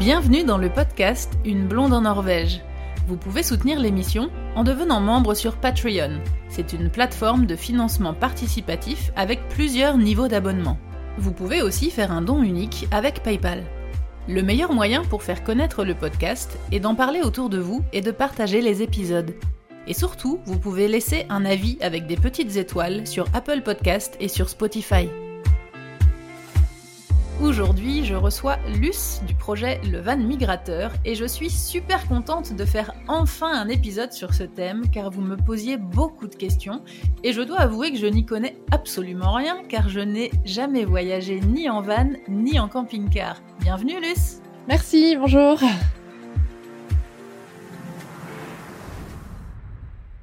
Bienvenue dans le podcast Une blonde en Norvège. Vous pouvez soutenir l'émission en devenant membre sur Patreon. C'est une plateforme de financement participatif avec plusieurs niveaux d'abonnement. Vous pouvez aussi faire un don unique avec PayPal. Le meilleur moyen pour faire connaître le podcast est d'en parler autour de vous et de partager les épisodes. Et surtout, vous pouvez laisser un avis avec des petites étoiles sur Apple Podcast et sur Spotify. Aujourd'hui, je reçois Luce du projet Le Van Migrateur et je suis super contente de faire enfin un épisode sur ce thème car vous me posiez beaucoup de questions et je dois avouer que je n'y connais absolument rien car je n'ai jamais voyagé ni en van ni en camping-car. Bienvenue Luce Merci, bonjour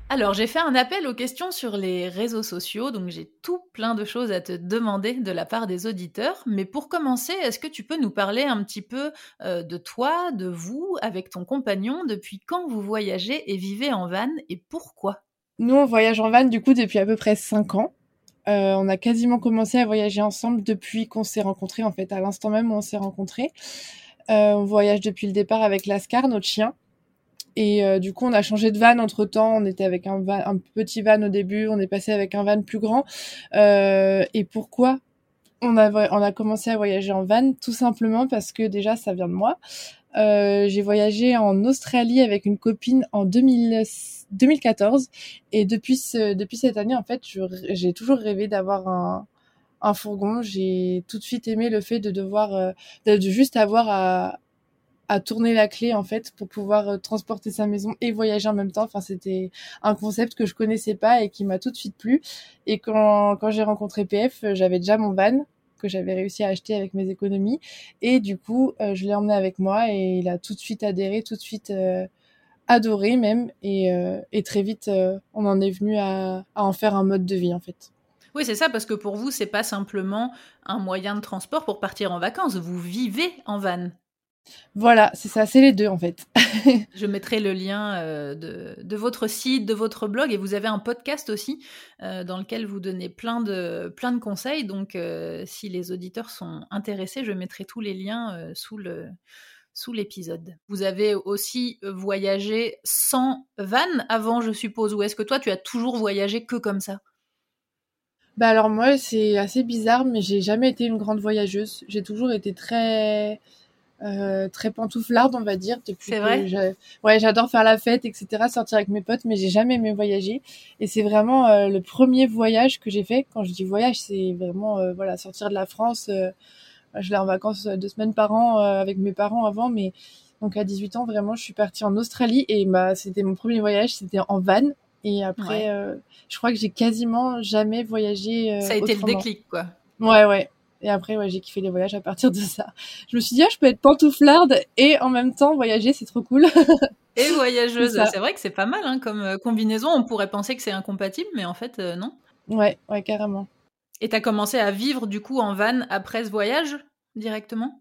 Alors, j'ai fait un appel aux questions sur les réseaux sociaux, donc j'ai tout plein de choses à te demander de la part des auditeurs. Mais pour commencer, est-ce que tu peux nous parler un petit peu euh, de toi, de vous, avec ton compagnon, depuis quand vous voyagez et vivez en van et pourquoi? Nous, on voyage en van du coup depuis à peu près 5 ans. Euh, on a quasiment commencé à voyager ensemble depuis qu'on s'est rencontrés, en fait, à l'instant même où on s'est rencontrés. Euh, on voyage depuis le départ avec Lascar, notre chien. Et euh, du coup, on a changé de van entre temps. On était avec un, van, un petit van au début, on est passé avec un van plus grand. Euh, et pourquoi on a, on a commencé à voyager en van? Tout simplement parce que déjà, ça vient de moi. Euh, j'ai voyagé en Australie avec une copine en 2000, 2014 et depuis ce, depuis cette année en fait j'ai toujours rêvé d'avoir un, un fourgon j'ai tout de suite aimé le fait de devoir euh, de juste avoir à, à tourner la clé en fait pour pouvoir euh, transporter sa maison et voyager en même temps. Enfin, c'était un concept que je connaissais pas et qui m'a tout de suite plu. Et quand, quand j'ai rencontré PF, euh, j'avais déjà mon van que j'avais réussi à acheter avec mes économies et du coup, euh, je l'ai emmené avec moi et il a tout de suite adhéré, tout de suite adoré même et, et très vite, on en est venu à, à en faire un mode de vie en fait. Oui, c'est ça, parce que pour vous, c'est pas simplement un moyen de transport pour partir en vacances. Vous vivez en van. Voilà, c'est ça, c'est les deux en fait. je mettrai le lien euh, de, votre site, de votre blog, et vous avez un podcast aussi euh, dans lequel vous donnez plein de, plein de conseils. Donc, euh, si les auditeurs sont intéressés, je mettrai tous les liens sous le sous l'épisode. Vous avez aussi voyagé sans van avant, je suppose, ou est-ce que toi, tu as toujours voyagé que comme ça? Bah alors moi, c'est assez bizarre, mais j'ai jamais été une grande voyageuse. J'ai toujours été très euh, très pantouflarde, on va dire. Depuis c'est vrai. Ouais, j'adore faire la fête, etc., sortir avec mes potes, mais j'ai jamais aimé voyager. Et c'est vraiment euh, le premier voyage que j'ai fait. Quand je dis voyage, c'est vraiment euh, voilà sortir de la France. je l'ai en vacances deux semaines par an avec mes parents avant, mais donc à 18 ans, vraiment, je suis partie en Australie et bah c'était mon premier voyage, c'était en van. Et après, je crois que j'ai quasiment jamais voyagé. Ça a été le déclic, quoi. Ouais, ouais. Et après, ouais, j'ai kiffé les voyages à partir de ça. Je me suis dit, ah, je peux être pantouflarde et en même temps voyager, c'est trop cool. et voyageuse, c'est vrai que c'est pas mal hein, comme euh, combinaison. On pourrait penser que c'est incompatible, mais en fait, euh, non. Ouais, ouais, carrément. Et t'as commencé à vivre du coup en van après ce voyage directement?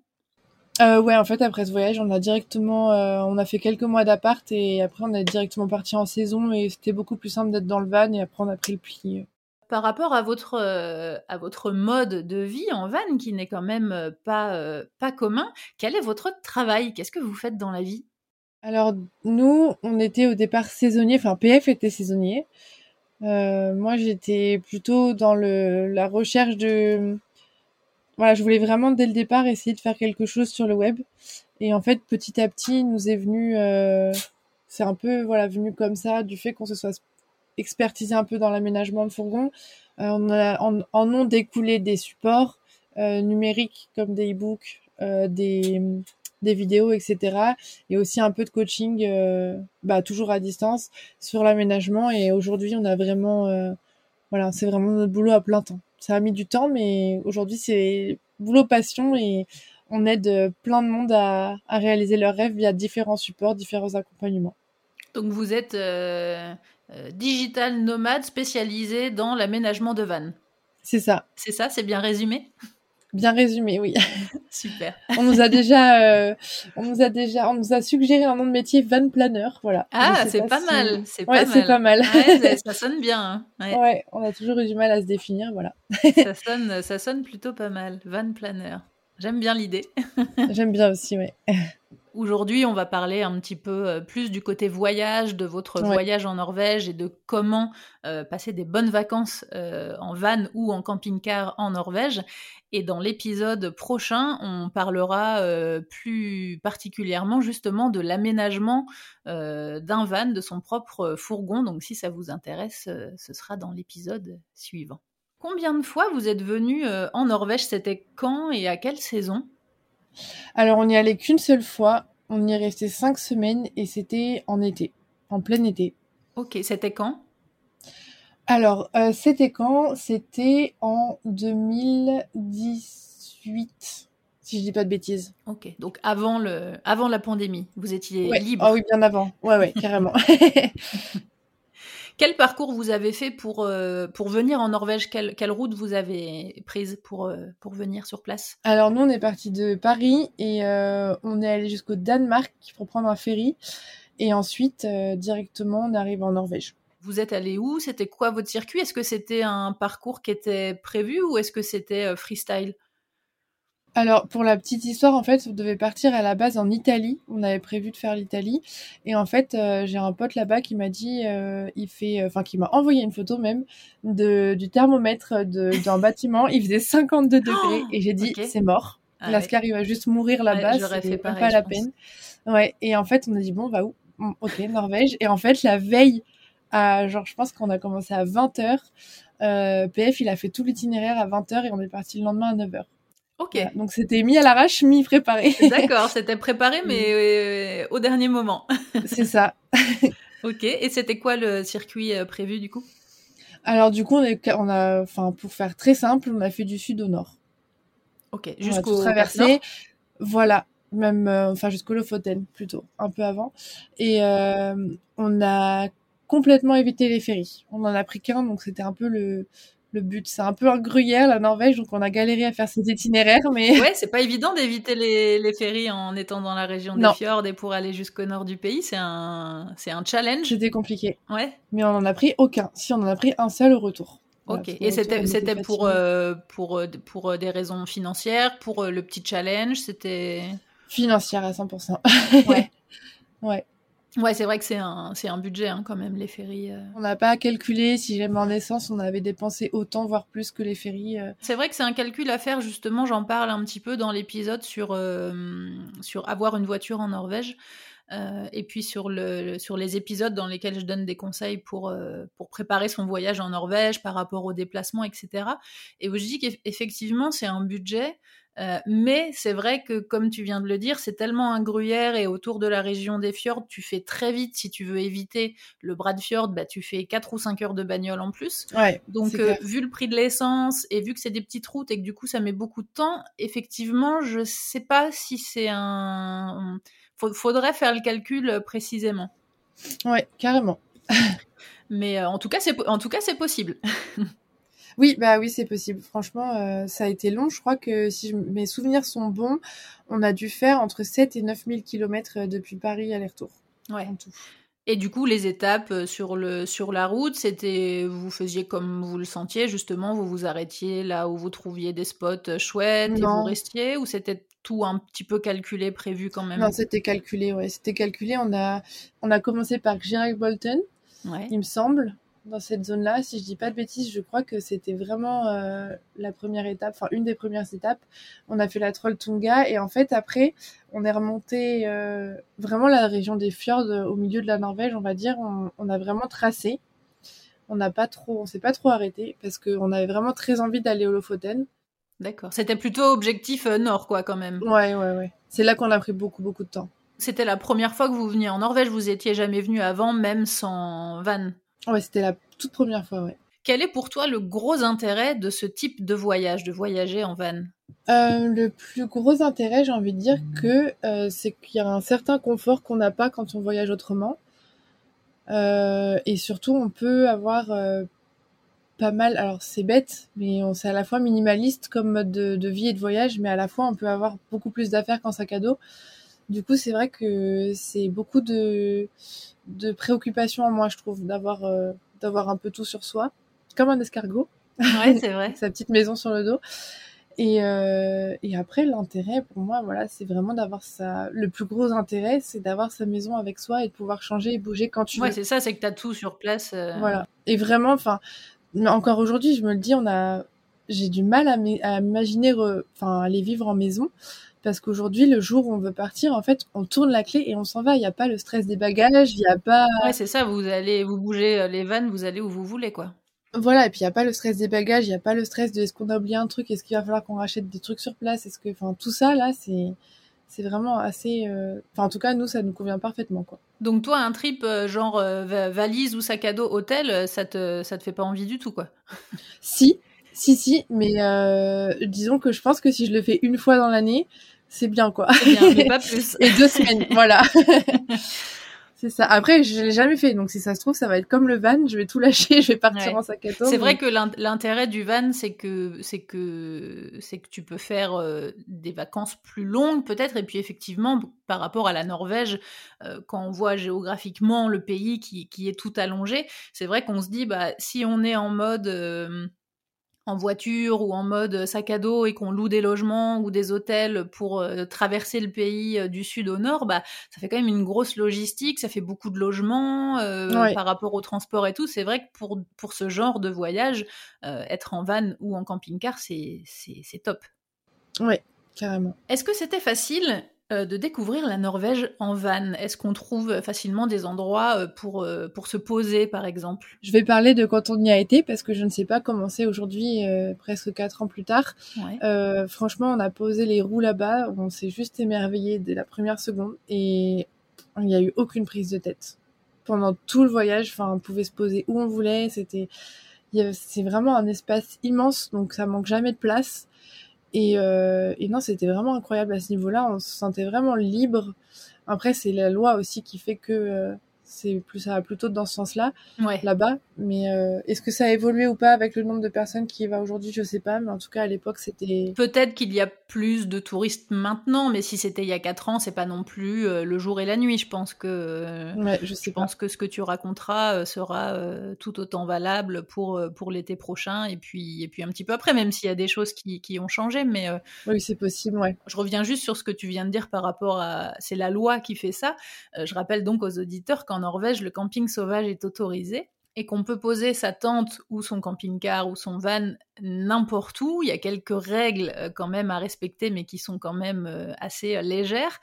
Euh, Ouais, en fait, après ce voyage, on a directement, euh, on a fait quelques mois d'appart et après on est directement parti en saison et c'était beaucoup plus simple d'être dans le van et après on a pris le pli par rapport à votre, euh, à votre mode de vie en van, qui n'est quand même euh, pas, euh, pas commun, quel est votre travail? Qu'est-ce que vous faites dans la vie? Alors, nous, on était au départ saisonniers, enfin, PF était saisonnier. moi, j'étais plutôt dans le, la recherche de... Voilà, je voulais vraiment, dès le départ, essayer de faire quelque chose sur le web. Et en fait, petit à petit, nous est venu... c'est un peu, voilà, venu comme ça, du fait qu'on se soit expertisé un peu dans l'aménagement de fourgon. Euh, on a, en, ont découlé des supports euh, numériques comme des e-books, euh, des, vidéos, etc. Et aussi un peu de coaching, bah, toujours à distance, sur l'aménagement. Et aujourd'hui, on a vraiment, voilà, c'est vraiment notre boulot à plein temps. Ça a mis du temps, mais aujourd'hui, c'est boulot passion et on aide plein de monde à, réaliser leurs rêves via différents supports, différents accompagnements. Donc vous êtes digital nomade spécialisé dans l'aménagement de vannes. C'est ça. C'est ça, c'est bien résumé? Bien résumé, oui. Super. on nous a déjà, euh, on nous a déjà, on nous a suggéré un nom de métier van planner, voilà. Ah, c'est pas, mal, c'est pas, mal. pas mal. ça sonne bien. Hein. Ouais. ouais. on a toujours eu du mal à se définir, voilà. ça sonne, ça sonne plutôt pas mal, van planner. J'aime bien l'idée. J'aime bien aussi, oui. Aujourd'hui, on va parler un petit peu euh, plus du côté voyage, de votre voyage en Norvège et de comment euh, passer des bonnes vacances euh, en van ou en camping-car en Norvège. Et dans l'épisode prochain, on parlera plus particulièrement justement de l'aménagement d'un van, de son propre fourgon. Donc si ça vous intéresse, ce sera dans l'épisode suivant. Combien de fois vous êtes venu en Norvège? C'était quand et à quelle saison? Alors, on n'y allait qu'une seule fois. On y est resté cinq semaines et c'était en été, en plein été. Ok, c'était quand? Alors, euh, c'était quand? C'était en 2018, si je dis pas de bêtises. Ok, donc avant, le, avant la pandémie, vous étiez libre Ah oui, bien avant. Ouais, ouais, carrément. Quel parcours vous avez fait pour, euh, pour venir en Norvège? Quelle, quelle, route vous avez prise pour, euh, pour venir sur place? Alors nous, on est parti de Paris et euh, on est allé jusqu'au Danemark pour prendre un ferry. Et ensuite, directement, on arrive en Norvège. Vous êtes allé où? C'était quoi votre circuit? Est-ce que c'était un parcours qui était prévu ou est-ce que c'était freestyle? Alors, pour la petite histoire, en fait, on devait partir à la base en Italie. On avait prévu de faire l'Italie. Et en fait, euh, j'ai un pote là-bas qui m'a dit, euh, il fait, enfin, qui m'a envoyé une photo même de, du thermomètre d'un bâtiment. Il faisait 52 degrés. et j'ai dit, c'est mort. Ah Lascar, il va juste mourir là-bas. c'est pas la peine. Ouais. Et en fait, on a dit, bon, va où? Ok, Norvège. Et en fait, la veille, à, genre, je pense qu'on a commencé à 20h. Euh, PF, il a fait tout l'itinéraire à 20h et on est parti le lendemain à 9h. Ok. donc c'était mis à l'arrache, mis préparé. D'accord, c'était préparé, mais euh, au dernier moment. C'est ça. ok. Et c'était quoi le circuit euh, prévu du coup? Alors du coup, on, on a, enfin, pour faire très simple, on a fait du sud au nord. Ok. Jusqu'au traversé. Voilà. Même, euh, enfin, jusqu'au Lofoten plutôt, un peu avant. Et on a complètement évité les ferries. On en a pris qu'un, donc c'était un peu le le but. C'est un peu un gruyère, la Norvège, donc on a galéré à faire cet itinéraire, mais... Ouais, c'est pas évident d'éviter les, les, ferries en étant dans la région des fjords et pour aller jusqu'au nord du pays. C'est un, c'est un challenge. C'était compliqué. Ouais. Mais on en a pris aucun. Si, on en a pris un seul au retour. Ok. et c'était, c'était pour, euh, pour, euh, pour euh, des raisons financières, pour le petit challenge, c'était... Financière à 100%. ouais. ouais. Ouais, c'est vrai que c'est un, c'est un budget hein, quand même, les ferries. Euh. On n'a pas calculé si jamais en essence on avait dépensé autant, voire plus que les ferries. Euh. C'est vrai que c'est un calcul à faire, justement, j'en parle un petit peu dans l'épisode sur, euh, sur avoir une voiture en Norvège. et puis sur, le, sur les épisodes dans lesquels je donne des conseils pour, pour préparer son voyage en Norvège par rapport aux déplacements, etc. Et où je dis qu'effectivement, c'est un budget. Euh, mais c'est vrai que, comme tu viens de le dire, c'est tellement un gruyère et autour de la région des fjords, tu fais très vite. Si tu veux éviter le bras de fjord, bah, tu fais 4 ou 5 heures de bagnole en plus. Ouais, Donc, euh, vu le prix de l'essence et vu que c'est des petites routes et que du coup ça met beaucoup de temps, effectivement, je sais pas si c'est un. Faudrait faire le calcul euh, précisément. Ouais, carrément. mais en tout cas, c'est en tout cas c'est possible. Oui, bah oui, c'est possible. Franchement, euh, ça a été long. Je crois que si mes souvenirs sont bons, on a dû faire entre 7 et 9 000 km depuis Paris aller-retour. Ouais. Et du coup, les étapes euh, sur, le, sur la route, c'était, vous faisiez comme vous le sentiez, justement, vous vous arrêtiez là où vous trouviez des spots euh, chouettes et vous restiez, ou c'était tout un petit peu calculé, prévu quand même? Non, c'était calculé, ouais, c'était calculé. On a, on a commencé par Girac Bolton, ouais. il me semble dans cette zone-là. Si je dis pas de bêtises, je crois que c'était vraiment euh, la première étape, enfin une des premières étapes. On a fait la Troll Tunga et en fait après, on est remonté euh, vraiment la région des fjords euh, au milieu de la Norvège, on va dire. On, a vraiment tracé. On n'a pas trop, on s'est pas trop arrêté parce qu'on avait vraiment très envie d'aller au Lofoten. D'accord. C'était plutôt objectif nord, quoi, quand même. Ouais, ouais, ouais. C'est là qu'on a pris beaucoup, beaucoup de temps. C'était la première fois que vous veniez en Norvège. Vous étiez jamais venu avant, même sans van. Ouais, c'était la toute première fois, ouais. Quel est pour toi le gros intérêt de ce type de voyage, de voyager en van? Euh, Le plus gros intérêt, j'ai envie de dire que euh, c'est qu'il y a un certain confort qu'on n'a pas quand on voyage autrement. Euh, et surtout, on peut avoir pas mal. Alors, c'est bête, mais c'est à la fois minimaliste comme mode de, de, vie et de voyage, mais à la fois, on peut avoir beaucoup plus d'affaires qu'en sac à dos. Du coup, c'est vrai que c'est beaucoup de, de préoccupation en moi, je trouve, d'avoir euh, d'avoir un peu tout sur soi, comme un escargot. Ouais, c'est vrai. Sa petite maison sur le dos. Et, euh, et après, l'intérêt pour moi, voilà, c'est vraiment d'avoir ça. Le plus gros intérêt, c'est d'avoir sa maison avec soi et de pouvoir changer et bouger quand tu ouais, veux. c'est ça, c'est que tu as tout sur place. euh, Voilà. Et vraiment, enfin, encore aujourd'hui, je me le dis, on a, j'ai du mal à à m'imaginer, re- enfin, aller vivre en maison. Parce qu'aujourd'hui, le jour où on veut partir, en fait, on tourne la clé et on s'en va. Il n'y a pas le stress des bagages, il n'y a pas, Ouais, c'est ça, vous allez vous bougez euh, les vannes, vous allez où vous voulez, quoi. voilà. Et puis, il n'y a pas le stress des bagages, il n'y a pas le stress de est-ce qu'on a oublié un truc, est-ce qu'il va falloir qu'on rachète des trucs sur place, est-ce que, enfin, tout ça, là, c'est, c'est vraiment assez, euh, enfin, en tout cas, nous, ça nous convient parfaitement, quoi. Donc toi, un trip euh, genre euh, va- valise ou sac à dos hôtel, ça te ça te fait pas envie du tout, quoi. Si, si, si, mais disons que je pense que si je le fais une fois dans l'année, c'est bien, quoi. Bien, mais pas plus. et deux semaines, voilà. c'est ça. Après, je l'ai jamais fait, donc si ça se trouve, ça va être comme le van, je vais tout lâcher, je vais partir Ouais. en sac à dos. C'est mais- vrai que l'in- l'intérêt du van, c'est que c'est que c'est que tu peux faire euh, des vacances plus longues peut-être, et puis effectivement par rapport à la Norvège, euh, quand on voit géographiquement le pays qui, qui est tout allongé, c'est vrai qu'on se dit bah si on est en mode euh, en voiture ou en mode sac à dos et qu'on loue des logements ou des hôtels pour euh, traverser le pays euh, du sud au nord, bah ça fait quand même une grosse logistique, ça fait beaucoup de logements euh, Ouais. par rapport au transport et tout. C'est vrai que pour, pour ce genre de voyage, être en van ou en camping-car, c'est top. Ouais, carrément. Est-ce que c'était facile de découvrir la Norvège en van Est-ce qu'on trouve facilement des endroits euh, pour, euh, pour se poser, par exemple? Je vais parler de quand on y a été, parce que je ne sais pas comment c'est aujourd'hui, euh, presque quatre ans plus tard. Ouais. Euh, franchement, on a posé les roues là-bas, on s'est juste émerveillé dès la première seconde, et il n'y a eu aucune prise de tête. Pendant tout le voyage, enfin, on pouvait se poser où on voulait, c'était, c'est vraiment un espace immense, donc ça manque jamais de place. Et, euh, et non, c'était vraiment incroyable à ce niveau-là, on se sentait vraiment libre. Après, c'est la loi aussi qui fait que euh, c'est plus ça va plutôt dans ce sens-là Ouais. là-bas. Mais euh, est-ce que ça a évolué ou pas avec le nombre de personnes qui y va aujourd'hui? Je sais pas. Mais en tout cas, à l'époque, c'était. Peut-être qu'il y a plus de touristes maintenant, mais si c'était il y a 4 ans, c'est pas non plus euh, le jour et la nuit. Je pense que euh, Ouais, je sais pense que ce que tu raconteras sera tout autant valable pour pour l'été prochain et puis et puis un petit peu après, même s'il y a des choses qui, qui ont changé. Mais Oui, c'est possible. Ouais. je reviens juste sur ce que tu viens de dire par rapport à c'est la loi qui fait ça. Je rappelle donc aux auditeurs qu'en Norvège, le camping sauvage est autorisé et qu'on peut poser sa tente ou son camping-car ou son van n'importe où. Il y a quelques règles euh, quand même à respecter, mais qui sont quand même euh, assez euh, légères.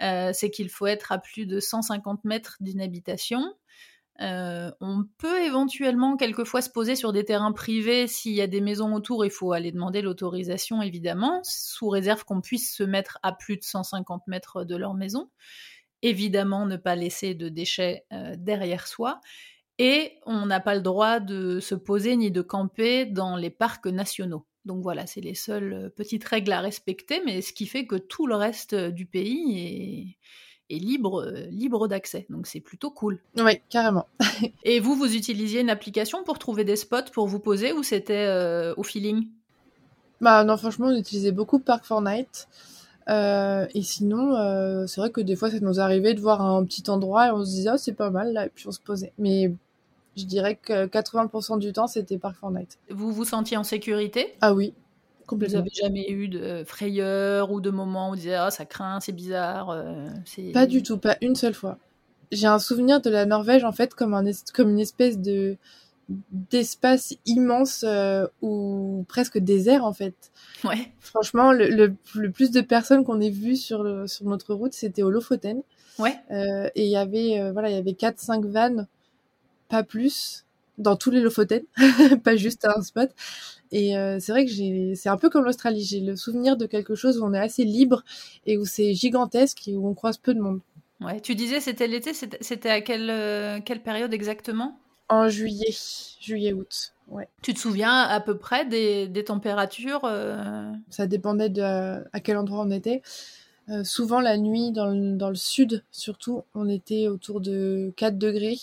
C'est qu'il faut être à plus de 150 mètres d'une habitation. On peut éventuellement quelquefois se poser sur des terrains privés s'il y a des maisons autour. Il faut aller demander l'autorisation évidemment, sous réserve qu'on puisse se mettre à plus de 150 mètres de leur maison. Évidemment, ne pas laisser de déchets euh, derrière soi. Et on n'a pas le droit de se poser ni de camper dans les parcs nationaux. Donc voilà, c'est les seules euh, petites règles à respecter, mais ce qui fait que tout le reste euh, du pays est, est libre, libre d'accès. Donc c'est plutôt cool. Oui, carrément. Et vous, vous utilisiez une application pour trouver des spots pour vous poser ou c'était euh, au feeling? Bah non, franchement, on utilisait beaucoup Park Fortnite. Euh, et sinon, euh, c'est vrai que des fois, ça nous arrivait de voir un petit endroit et on se disait, oh, c'est pas mal là, et puis on se posait. Mais je dirais que 80% du temps, c'était Park Fortnite. Vous vous sentiez en sécurité? Ah oui, Vous complètement. avez jamais eu de frayeur ou de moments où vous disiez ah ça craint, c'est bizarre, euh, Pas du tout, pas une seule fois. J'ai un souvenir de la Norvège en fait comme un es- comme une espèce de d'espace immense euh, ou presque désert en fait. Ouais. Franchement, le, le, le plus de personnes qu'on ait vues sur le, sur notre route, c'était au Lofoten. Ouais. Euh, et il y avait euh, voilà, il y avait quatre cinq vannes, pas plus, dans tous les Lofoten, pas juste à un spot. Et c'est vrai que j'ai, c'est un peu comme l'Australie. J'ai le souvenir de quelque chose où on est assez libre et où c'est gigantesque et où on croise peu de monde. Ouais. Tu disais c'était l'été, c'était à quelle quelle période exactement? En juillet, juillet août. Ouais. Tu te souviens à peu près des, des températures euh, Ça dépendait de à, à quel endroit on était. Euh, souvent la nuit dans le, dans le sud, surtout, on était autour de 4 degrés.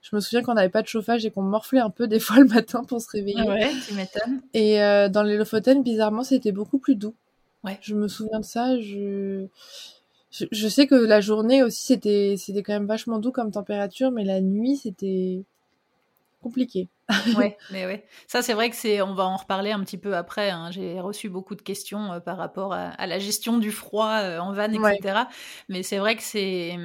Je me souviens qu'on n'avait pas de chauffage et qu'on morflait un peu des fois le matin pour se réveiller. Ouais, tu m'étonnes. Et euh, dans les Lofoten, bizarrement, c'était beaucoup plus doux. Ouais. Je me souviens de ça. Je... je je sais que la journée aussi, c'était c'était quand même vachement doux comme température, mais la nuit, c'était compliqué. ouais, mais ouais. Ça, c'est vrai que c'est. On va en reparler un petit peu après. Hein. J'ai reçu beaucoup de questions euh, par rapport à, la gestion du froid euh, en van, etc. Mais c'est vrai que c'est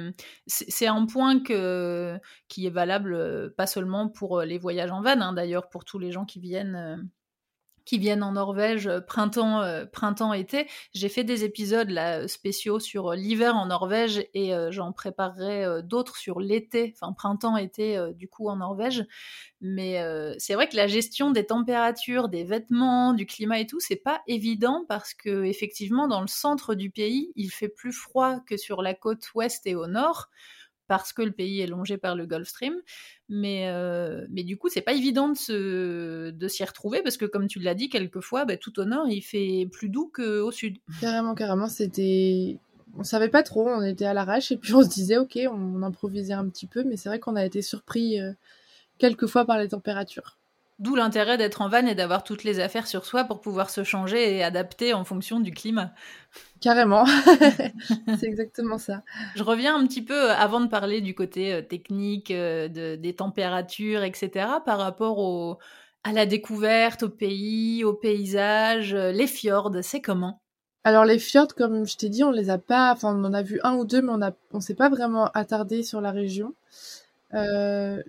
c'est un point que qui est valable pas seulement pour les voyages en van, hein, d'ailleurs pour tous les gens qui viennent qui viennent en Norvège euh, printemps euh, printemps été. J'ai fait des épisodes là spéciaux sur euh, l'hiver en Norvège et j'en préparerai d'autres sur l'été enfin printemps été du coup en Norvège. Mais c'est vrai que la gestion des températures des vêtements du climat et tout c'est pas évident parce que effectivement dans le centre du pays il fait plus froid que sur la côte ouest et au nord parce que le pays est longé par le Gulf Stream. Mais, euh, mais du coup, c'est pas évident de, de s'y retrouver parce que, comme tu l'as dit, quelquefois, bah, tout au nord, il fait plus doux qu'au sud. Carrément, carrément, c'était. On savait pas trop, on était à l'arrache et puis on se disait, ok, on improvisait un petit peu, mais c'est vrai qu'on a été surpris euh, quelquefois par les températures. D'où l'intérêt d'être en van et d'avoir toutes les affaires sur soi pour pouvoir se changer et adapter en fonction du climat. Carrément, c'est exactement ça. Je reviens un petit peu euh, avant de parler du côté euh, technique, euh, des températures, etc., par rapport à la découverte, au pays, au paysage, les fjords, c'est comment? Alors les fjords, comme je t'ai dit, on les a pas, enfin on en a vu un ou deux, mais on a, on s'est pas vraiment attardé sur la région. Euh,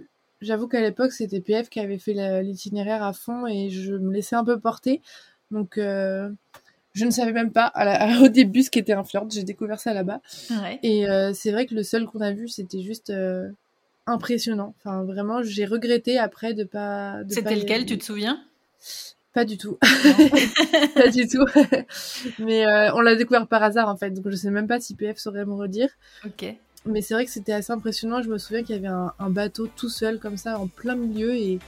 J'avoue qu'à l'époque, c'était PF qui avait fait l'itinéraire à fond et je me laissais un peu porter. Donc, euh, je ne savais même pas au début ce qu'était un fjord. J'ai découvert ça là-bas. Et euh, c'est vrai que le seul qu'on a vu, c'était juste euh, impressionnant. Enfin, vraiment, j'ai regretté après de pas. C'était lequel, tu te souviens? Pas du tout. pas du tout. Mais on l'a découvert par hasard en fait, donc je sais même pas si PF saurait me redire. Ok mais c'est vrai que c'était assez impressionnant. Je me souviens qu'il y avait un, bateau tout seul comme ça en plein milieu et,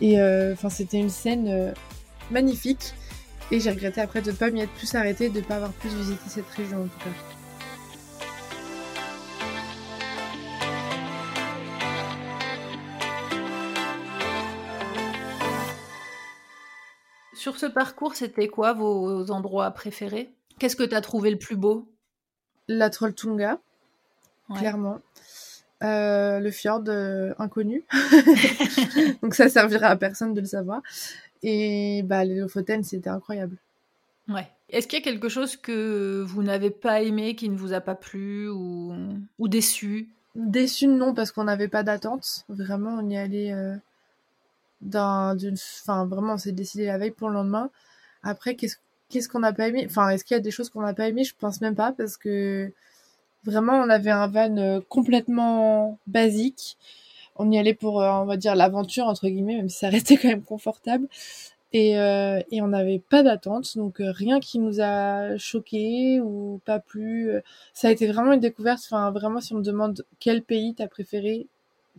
et euh, c'était une scène euh, magnifique. Et j'ai regretté après de ne pas m'y être plus arrêté, de ne pas avoir plus visité cette région en tout cas. Sur ce parcours, c'était quoi vos endroits préférés? Qu'est-ce que tu as trouvé le plus beau? La Trolltunga clairement. Euh, le fjord euh, inconnu. Donc ça servira à personne de le savoir. Et bah, les Lofoten, c'était incroyable. Ouais. Est-ce qu'il y a quelque chose que vous n'avez pas aimé, qui ne vous a pas plu ou, ou déçu? Déçu, non, parce qu'on n'avait pas d'attente. Vraiment, on y allait euh, d'une. Enfin, vraiment, on s'est décidé la veille pour le lendemain. Après, qu'est-ce qu'est-ce qu'on n'a pas aimé? Enfin, est-ce qu'il y a des choses qu'on n'a pas aimé Je pense même pas, parce que Vraiment, on avait un van euh, complètement basique. On y allait pour, euh, on va dire, l'aventure, entre guillemets, même si ça restait quand même confortable. Et, euh, et on n'avait pas d'attente, donc rien qui nous a choqué ou pas plu. Ça a été vraiment une découverte. Enfin, vraiment, si on me demande quel pays t'as préféré,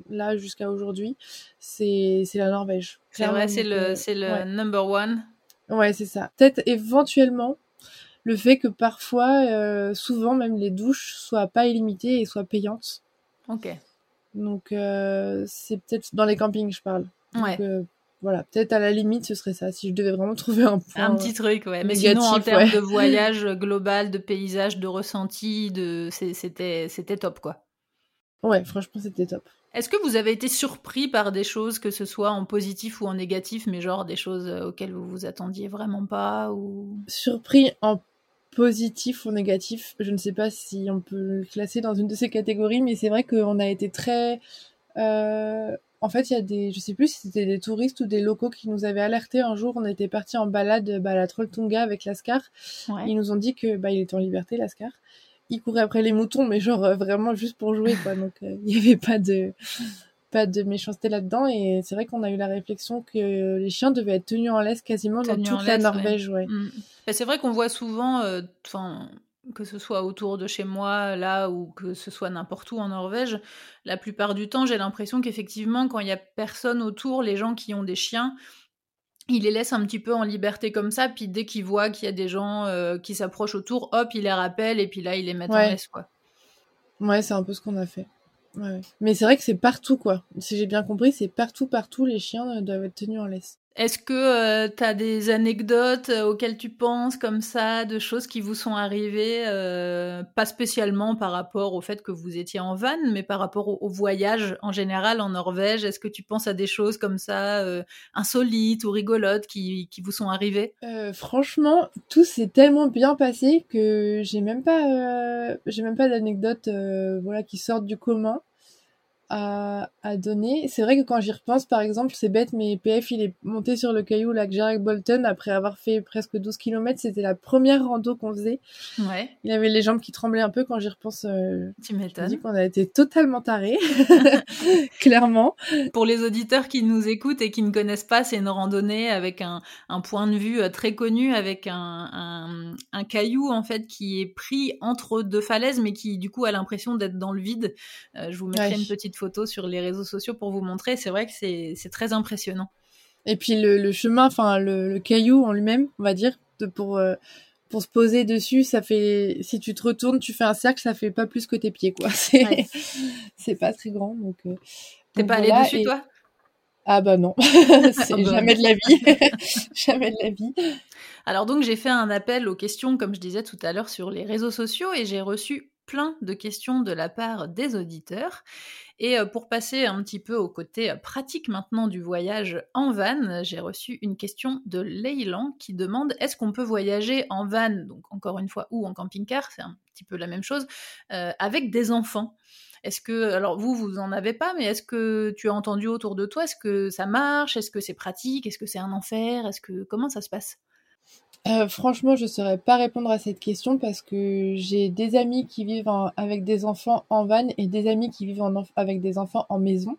là jusqu'à aujourd'hui, c'est c'est la Norvège. C'est vrai, c'est le c'est le number one. Ouais, c'est ça. Peut-être éventuellement le fait que parfois, euh, souvent même les douches soient pas illimitées et soient payantes. Ok. Donc euh, c'est peut-être dans les campings je parle. ouais. Euh, voilà, peut-être à la limite ce serait ça si je devais vraiment trouver un point. Un petit truc, ouais. Mais sinon en termes de voyage global, de paysage, de ressenti, de c'était c'était top quoi. Ouais, franchement c'était top. Est-ce que vous avez été surpris par des choses, que ce soit en positif ou en négatif, mais genre des choses auxquelles vous vous attendiez vraiment pas ou? Surpris en positif ou négatif. Je ne sais pas si on peut le classer dans une de ces catégories, mais c'est vrai qu'on a été très. Euh... En fait, il y a des, je sais plus si c'était des touristes ou des locaux qui nous avaient alerté un jour. On était parti en balade bah, à la Trolltunga avec Lascar. Ils nous ont dit que bah, il était en liberté, Lascar. Il courait après les moutons, mais genre euh, vraiment juste pour jouer, quoi. Donc euh, il n'y avait pas de pas de méchanceté là-dedans. Et c'est vrai qu'on a eu la réflexion que les chiens devaient être tenus en laisse quasiment dans toute la Norvège ouais. Mm. c'est vrai qu'on voit souvent euh, que ce soit autour de chez moi là ou que ce soit n'importe où en Norvège la plupart du temps j'ai l'impression qu'effectivement quand il y a personne autour les gens qui ont des chiens ils les laissent un petit peu en liberté comme ça. Puis dès qu'ils voient qu'il y a des gens euh, qui s'approchent autour hop ils les rappellent et puis là ils les mettent en laisse quoi. Ouais c'est un peu ce qu'on a fait mais c'est vrai que c'est partout, quoi. Si j'ai bien compris, c'est partout, partout, les chiens doivent être tenus en laisse. Est-ce que euh, tu as des anecdotes euh, auxquelles tu penses comme ça, de choses qui vous sont arrivées, euh, pas spécialement par rapport au fait que vous étiez en van, mais par rapport au, voyage en général en Norvège? Est-ce que tu penses à des choses comme ça, insolites ou rigolotes, qui, qui vous sont arrivées? Franchement, tout s'est tellement bien passé que j'ai même pas, j'ai même pas d'anecdotes voilà, qui sortent du commun à, à donner. C'est vrai que quand j'y repense, par exemple, c'est bête, mais PF, il est monté sur le caillou lac Jack Bolton après avoir fait presque 12 km. C'était la première rando qu'on faisait. Ouais. Il avait les jambes qui tremblaient un peu quand j'y repense. Euh, tu m'étonnes. qu'on a été totalement tarés. Clairement. Pour les auditeurs qui nous écoutent et qui ne connaissent pas, c'est une randonnée avec un, un, point de vue euh, très connu, avec un, un, un, caillou, en fait, qui est pris entre deux falaises, mais qui, du coup, a l'impression d'être dans le vide. Euh, je vous mettrai une petite photos sur les réseaux sociaux pour vous montrer. C'est vrai que c'est très impressionnant. Et puis le, chemin, enfin le, caillou en lui-même, on va dire, de, pour, euh, pour se poser dessus, ça fait. Si tu te retournes, tu fais un cercle, ça fait pas plus que tes pieds, quoi. C'est pas très grand. Donc, euh, T'es pas allé dessus, toi? Ah bah non, c'est ah bah jamais de la vie, jamais de la vie. Alors donc j'ai fait un appel aux questions, comme je disais tout à l'heure, sur les réseaux sociaux et j'ai reçu plein de questions de la part des auditeurs. Et euh, pour passer un petit peu au côté euh, pratique maintenant du voyage en van, j'ai reçu une question de Leylan qui demande est-ce qu'on peut voyager en van, donc encore une fois, ou en camping-car, c'est un petit peu la même chose, euh, avec des enfants? Est-ce que, alors vous, vous en avez pas, mais est-ce que tu as entendu autour de toi, est-ce que ça marche, est-ce que c'est pratique, est-ce que c'est un enfer, est-ce que comment ça se passe? Euh, franchement, je ne saurais pas répondre à cette question parce que j'ai des amis qui vivent avec des enfants en van et des amis qui vivent avec des enfants en maison.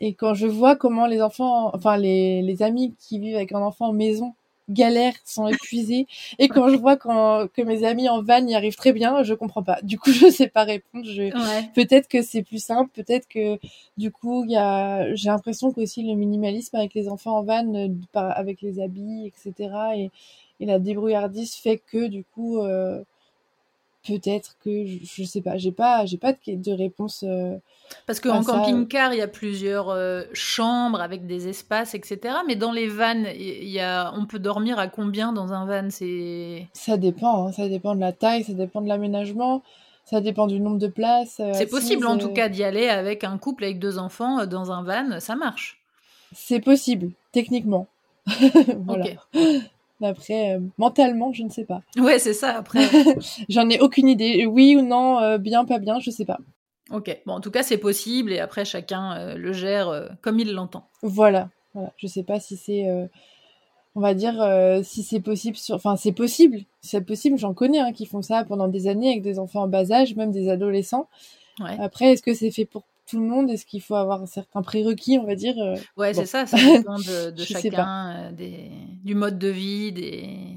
Et quand je vois comment les enfants, enfin les, les amis qui vivent avec un enfant en maison galèrent, sont épuisés, et quand je vois quand, que mes amis en van y arrivent très bien, je comprends pas. Du coup, je sais pas répondre. Je... Peut-être que c'est plus simple, peut-être que du coup, il y a, j'ai l'impression qu'aussi le minimalisme avec les enfants en van, euh, avec les habits, etc. et et la débrouillardise fait que du coup euh, peut-être que je, sais pas j'ai pas j'ai pas de, de réponse euh, parce qu'en camping-car il y a plusieurs euh, chambres avec des espaces etc mais dans les vannes il y a on peut dormir à combien dans un van? C'est ça dépend hein. ça dépend de la taille ça dépend de l'aménagement ça dépend du nombre de places c'est possible en tout cas d'y aller avec un couple avec deux enfants dans un van ça marche. C'est possible techniquement. Voilà. Après, euh, mentalement, je ne sais pas. Ouais, c'est ça. Après, j'en ai aucune idée. Oui ou non, euh, bien, pas bien, je sais pas. Ok. Bon, en tout cas, c'est possible et après, chacun euh, le gère comme il l'entend. Voilà. Voilà. Je sais pas si c'est, on va dire, si c'est possible. Sur... Enfin, c'est possible. C'est possible. J'en connais hein, qui font ça pendant des années avec des enfants en bas âge, même des adolescents. Ouais. Après, est-ce que c'est fait pour tout le monde Est-ce qu'il faut avoir un certain prérequis, on va dire euh, Ouais, c'est ça, ça dépend de, chacun, euh, des, du mode de vie, des,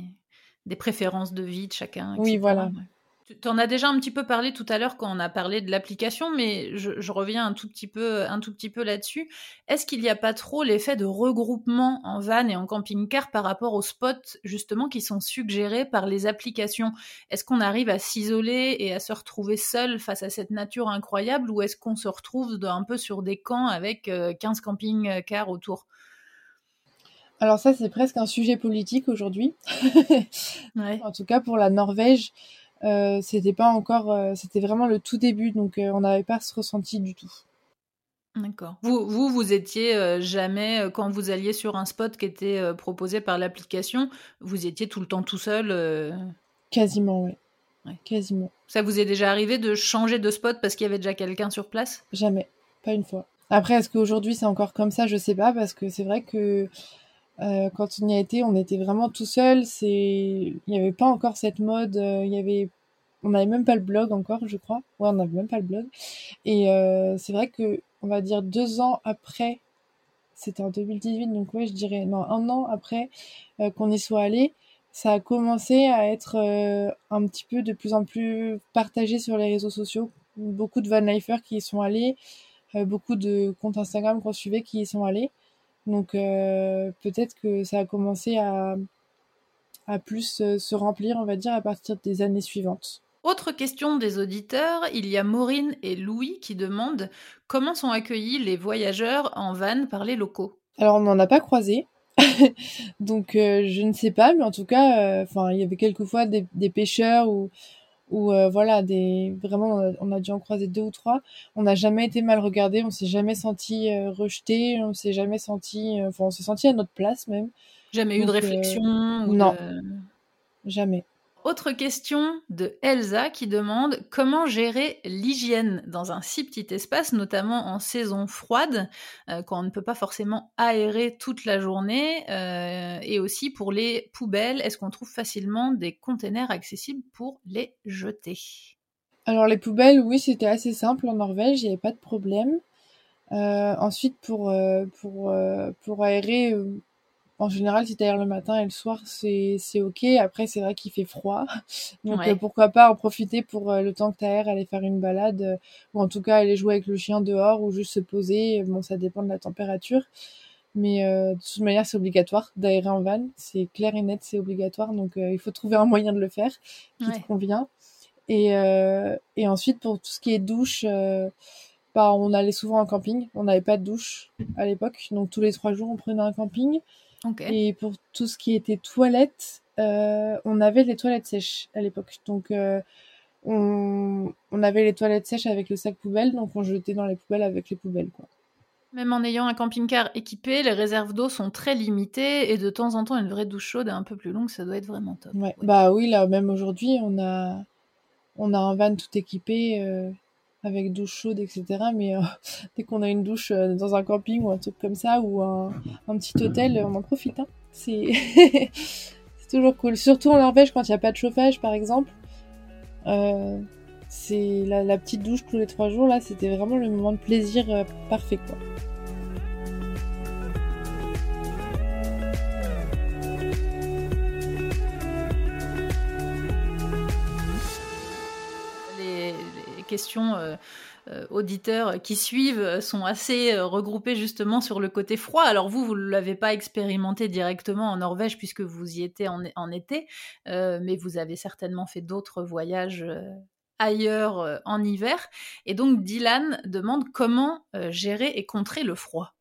des préférences de vie de chacun. Oui, voilà. Tu en as déjà un petit peu parlé tout à l'heure quand on a parlé de l'application, mais je, reviens un tout petit peu, un tout petit peu là-dessus. Est-ce qu'il n'y a pas trop l'effet de regroupement en van et en camping-car par rapport aux spots justement qui sont suggérés par les applications? Est-ce qu'on arrive à s'isoler et à se retrouver seul face à cette nature incroyable, ou est-ce qu'on se retrouve un peu sur des camps avec 15 euh, camping-cars autour? Alors ça, c'est presque un sujet politique aujourd'hui. En tout cas, pour la Norvège, euh, c'était pas encore, euh, c'était vraiment le tout début, donc euh, on n'avait pas ce ressenti du tout. D'accord. Vous, vous, vous étiez jamais, quand vous alliez sur un spot qui était proposé par l'application, vous étiez tout le temps tout seul Quasiment, oui. Ouais. Quasiment. Ça vous est déjà arrivé de changer de spot parce qu'il y avait déjà quelqu'un sur place? Jamais, pas une fois. Après, est-ce qu'aujourd'hui c'est encore comme ça? Je sais pas, parce que c'est vrai que euh, quand on y a été, on était vraiment tout seul. C'est, il n'y avait pas encore cette mode. Euh, il y avait, on n'avait même pas le blog encore, je crois. Ouais, on n'avait même pas le blog. Et euh, c'est vrai que, on va dire deux ans après, c'était en 2018, donc ouais, je dirais non, un an après qu'on y soit allé, ça a commencé à être un petit peu de plus en plus partagé sur les réseaux sociaux. Beaucoup de vanlifers qui y sont allés, beaucoup de comptes Instagram qu'on suivait qui y sont allés. Donc euh, peut-être que ça a commencé à, à plus euh, se remplir, on va dire, à partir des années suivantes. Autre question des auditeurs, il y a Maureen et Louis qui demandent comment sont accueillis les voyageurs en van par les locaux. Alors on n'en a pas croisé. Donc je ne sais pas, mais en tout cas, enfin il y avait quelquefois des, des pêcheurs ou ou voilà des vraiment on a dû en croiser deux ou trois. On n'a jamais été mal regardé on s'est jamais senti rejeté on s'est jamais senti enfin on s'est senti à notre place même. Jamais eu de réflexion ou non. Jamais autre question de Elsa qui demande comment gérer l'hygiène dans un si petit espace, notamment en saison froide, euh, quand on ne peut pas forcément aérer toute la journée, euh, et aussi pour les poubelles, est-ce qu'on trouve facilement des containers accessibles pour les jeter? Alors les poubelles, oui, c'était assez simple en Norvège, il n'y avait pas de problème. Euh, ensuite, pour, pour, pour aérer, en général, si t'aères le matin et le soir, c'est c'est ok. Après, c'est vrai qu'il fait froid, donc euh, pourquoi pas en profiter pour euh, le temps que t'aères, aller faire une balade, euh, ou en tout cas aller jouer avec le chien dehors, ou juste se poser. Bon, ça dépend de la température, mais de toute manière, c'est obligatoire d'aérer en van. C'est clair et net, c'est obligatoire. Donc, il faut trouver un moyen de le faire qui te convient. Et et ensuite, pour tout ce qui est douche. Bah, on allait souvent en camping, on n'avait pas de douche à l'époque, donc tous les trois jours on prenait un camping. Et pour tout ce qui était toilettes, euh, on avait les toilettes sèches à l'époque. Donc, euh, on, on, avait les toilettes sèches avec le sac poubelle, donc on jetait dans les poubelles avec les poubelles. Quoi. Même en ayant un camping-car équipé, les réserves d'eau sont très limitées et de temps en temps, une vraie douche chaude est un peu plus longue, ça doit être vraiment top. Ouais. Bah oui, là, même aujourd'hui, on a, on a un van tout équipé. Euh, avec douche chaude, etc. Mais euh, dès qu'on a une douche euh, dans un camping ou un truc comme ça, ou un, petit hôtel, on en profite. Hein. C'est toujours cool. Surtout en Norvège, quand il n'y a pas de chauffage, par exemple. Euh, c'est la, la, petite douche tous les trois jours, là, c'était vraiment le moment de plaisir parfait, quoi. Questions euh, euh, auditeurs qui suivent sont assez euh, regroupées justement sur le côté froid. Alors vous, vous ne l'avez pas expérimenté directement en Norvège puisque vous y étiez en, été, mais vous avez certainement fait d'autres voyages ailleurs en hiver. Et donc Dylan demande comment gérer et contrer le froid.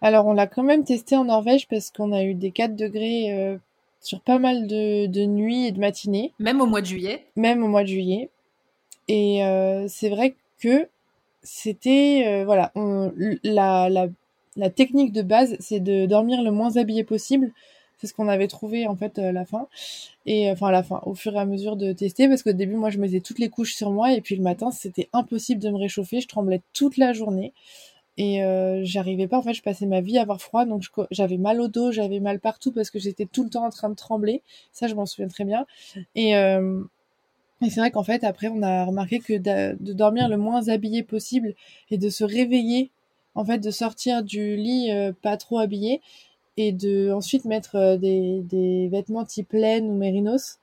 Alors on l'a quand même testé en Norvège parce qu'on a eu des 4 degrés sur pas mal de, de, nuits et de matinées. Même au mois de juillet Même au mois de juillet. Et euh, c'est vrai que c'était euh, voilà, la, la, la technique de base, c'est de dormir le moins habillé possible. C'est ce qu'on avait trouvé en fait à la fin. Et enfin à la fin, au fur et à mesure de tester, parce qu'au début moi je mettais toutes les couches sur moi et puis le matin c'était impossible de me réchauffer, je tremblais toute la journée et euh, j'arrivais pas en fait je passais ma vie à avoir froid donc j'avais mal au dos j'avais mal partout parce que j'étais tout le temps en train de trembler ça je m'en souviens très bien et euh, et c'est vrai qu'en fait, après, on a remarqué que de dormir le moins habillé possible et de se réveiller, en fait, de sortir du lit euh, pas trop habillé et de ensuite mettre euh, des, des, vêtements type laine ou mérinos,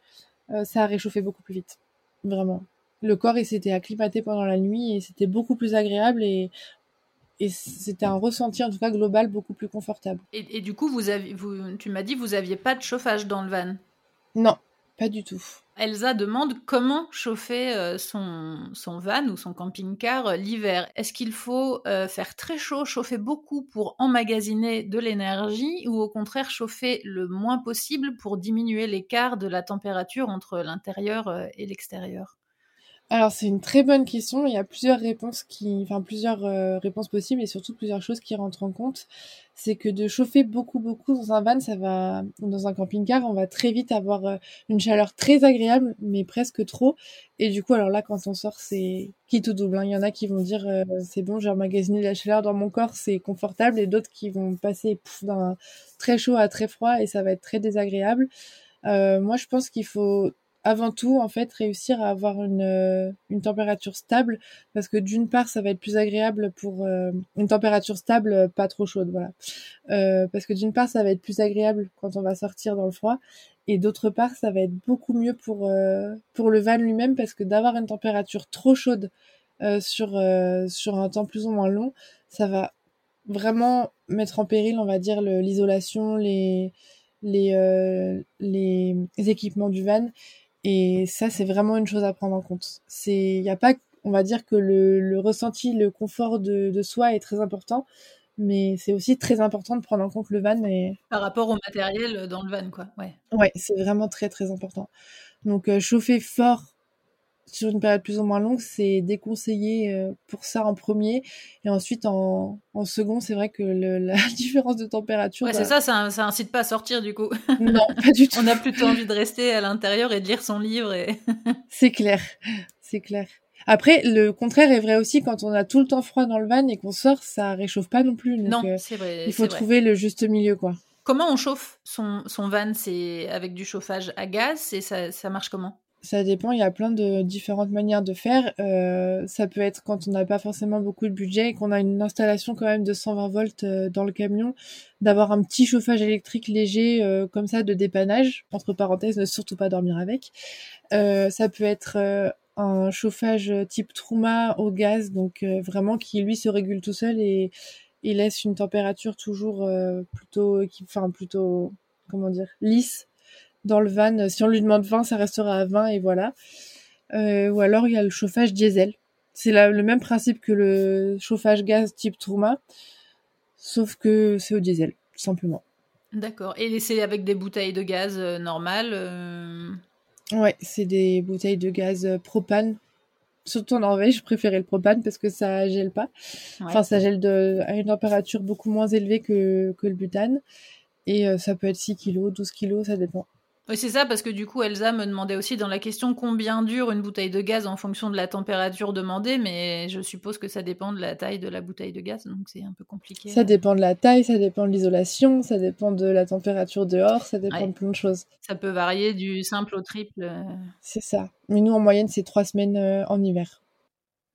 euh, ça a réchauffé beaucoup plus vite. Vraiment. Le corps, il s'était acclimaté pendant la nuit et c'était beaucoup plus agréable et, et c'était un ressenti, en tout cas global, beaucoup plus confortable. Et, et du coup, vous avez, vous, tu m'as dit, vous aviez pas de chauffage dans le van? Non, pas du tout. Elsa demande comment chauffer euh, son, van ou son camping-car euh, l'hiver. Est-ce qu'il faut euh, faire très chaud, chauffer beaucoup pour emmagasiner de l'énergie ou au contraire chauffer le moins possible pour diminuer l'écart de la température entre l'intérieur et l'extérieur? Alors c'est une très bonne question. Il y a plusieurs réponses qui, enfin plusieurs réponses possibles et surtout plusieurs choses qui rentrent en compte. C'est que de chauffer beaucoup beaucoup dans un van, ça va, dans un camping-car, on va très vite avoir euh, une chaleur très agréable, mais presque trop. Et du coup, alors là, quand on sort, c'est qui tout double. Hein. Il y en a qui vont dire euh, c'est bon, j'ai emmagasiné de la chaleur dans mon corps, c'est confortable, et d'autres qui vont passer d'un très chaud à très froid et ça va être très désagréable. moi, je pense qu'il faut avant tout, en fait, réussir à avoir une, euh, une température stable, parce que d'une part, ça va être plus agréable pour euh, une température stable, pas trop chaude, voilà. Euh, parce que d'une part, ça va être plus agréable quand on va sortir dans le froid, et d'autre part, ça va être beaucoup mieux pour pour le van lui-même, parce que d'avoir une température trop chaude sur sur un temps plus ou moins long, ça va vraiment mettre en péril, on va dire, l'isolation, les les, les équipements du van et ça, c'est vraiment une chose à prendre en compte. C'est, il n'y a pas, on va dire que le, le, ressenti, le confort de, de soi est très important, mais c'est aussi très important de prendre en compte le van. Et... Par rapport au matériel dans le van, quoi. Ouais, ouais c'est vraiment très très important. Donc chauffer fort sur une période plus ou moins longue, c'est déconseillé euh, pour ça en premier. Et ensuite, en, en second, c'est vrai que le, la différence de température. Ouais, c'est bah ça, ça, incite pas à sortir du coup. Non, pas du tout. On a plutôt envie de rester à l'intérieur et de lire son livre. Et... c'est clair, c'est clair. Après, le contraire est vrai aussi quand on a tout le temps froid dans le van et qu'on sort, ça réchauffe pas non plus. non, euh, c'est vrai. Il faut trouver le juste milieu, quoi. Comment on chauffe son, son van? C'est avec du chauffage à gaz et ça, ça marche comment? Ça dépend, il y a plein de différentes manières de faire. Euh, ça peut être quand on n'a pas forcément beaucoup de budget et qu'on a une installation quand même de 120 volts euh, dans le camion, d'avoir un petit chauffage électrique léger euh, comme ça de dépannage. Entre parenthèses, ne surtout pas dormir avec. ça peut être un chauffage type Truma au gaz, donc vraiment qui lui se régule tout seul et, il laisse une température toujours plutôt, enfin plutôt, comment dire, lisse dans le van. Si on lui demande 20, ça restera à 20 et voilà. Euh, ou alors il y a le chauffage diesel. C'est le même principe que le chauffage gaz type Tourma, sauf que c'est au diesel, tout simplement. D'accord. Et c'est avec des bouteilles de gaz euh, normales euh Ouais, c'est des bouteilles de gaz propane. Surtout en Norvège, je préférais le propane parce que ça gèle pas. Enfin, ça gèle de, à une température beaucoup moins élevée que, que le butane. Et ça peut être 6 kg, 12 kg, ça dépend. Oui, c'est ça, parce que du coup, Elsa me demandait aussi dans la question combien dure une bouteille de gaz en fonction de la température demandée, mais je suppose que ça dépend de la taille de la bouteille de gaz, donc c'est un peu compliqué. Ça dépend de la taille, ça dépend de l'isolation, ça dépend de la température dehors, ça dépend de plein de choses. Ça peut varier du simple au triple. Euh. C'est ça. Mais nous, en moyenne, c'est trois semaines euh, en hiver.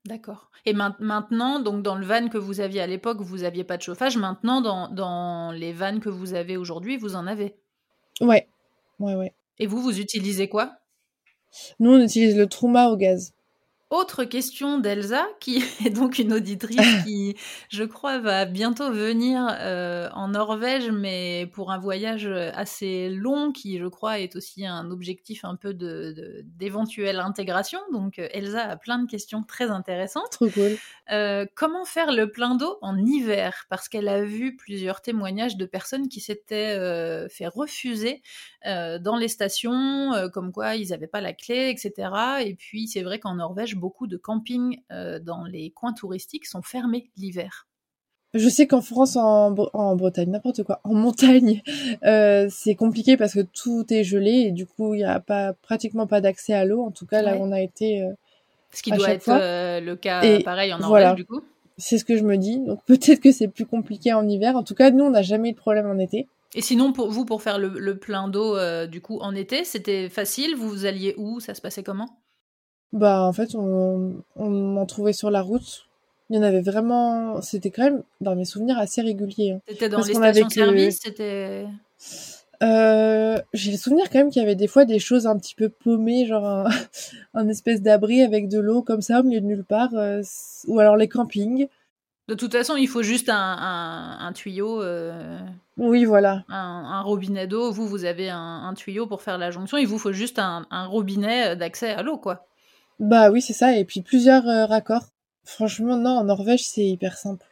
D'accord. Et maintenant, donc dans le van que vous aviez à l'époque, vous n'aviez pas de chauffage. Maintenant, dans, dans les vannes que vous avez aujourd'hui, vous en avez? Ouais, Ouais, ouais. Et vous, vous utilisez quoi? Nous, on utilise le Truma au gaz. Autre question d'Elsa, qui est donc une auditrice qui, je crois, va bientôt venir euh, en Norvège, mais pour un voyage assez long, qui, je crois, est aussi un objectif un peu de, d'éventuelle intégration. Donc, euh, Elsa a plein de questions très intéressantes. Trop cool. Euh, comment faire le plein d'eau en hiver? Parce qu'elle a vu plusieurs témoignages de personnes qui s'étaient fait refuser dans les stations, comme quoi ils n'avaient pas la clé, etc. Et puis, c'est vrai qu'en Norvège, beaucoup de campings euh, dans les coins touristiques sont fermés l'hiver. Je sais qu'en France, en, Bretagne, n'importe quoi, en montagne, euh, c'est compliqué parce que tout est gelé et du coup, il n'y a pas, pratiquement pas d'accès à l'eau. En tout cas, là où on a été. Euh, ce qui doit être le cas pareil en Norvège, du coup. C'est ce que je me dis. Donc peut-être que c'est plus compliqué en hiver. En tout cas, nous, on n'a jamais eu de problème en été. Et sinon, pour vous, pour faire le, plein d'eau, du coup, en été, c'était facile? Vous alliez où? Ça se passait comment? Bah, en fait, on, on en trouvait sur la route. Il y en avait vraiment. C'était quand même, dans mes souvenirs, assez régulier. Hein. C'était dans les stations-service C'était. Euh, j'ai le souvenir quand même qu'il y avait des fois des choses un petit peu paumées, genre un, espèce d'abri avec de l'eau comme ça au milieu de nulle part, euh, ou alors les campings. De toute façon, il faut juste un, un, tuyau. Euh, oui, voilà. Un, robinet d'eau. Vous, vous avez un, tuyau pour faire la jonction. Il vous faut juste un, robinet d'accès à l'eau, quoi. Bah oui, c'est ça. Et puis plusieurs euh, raccords. Franchement, non, en Norvège, c'est hyper simple.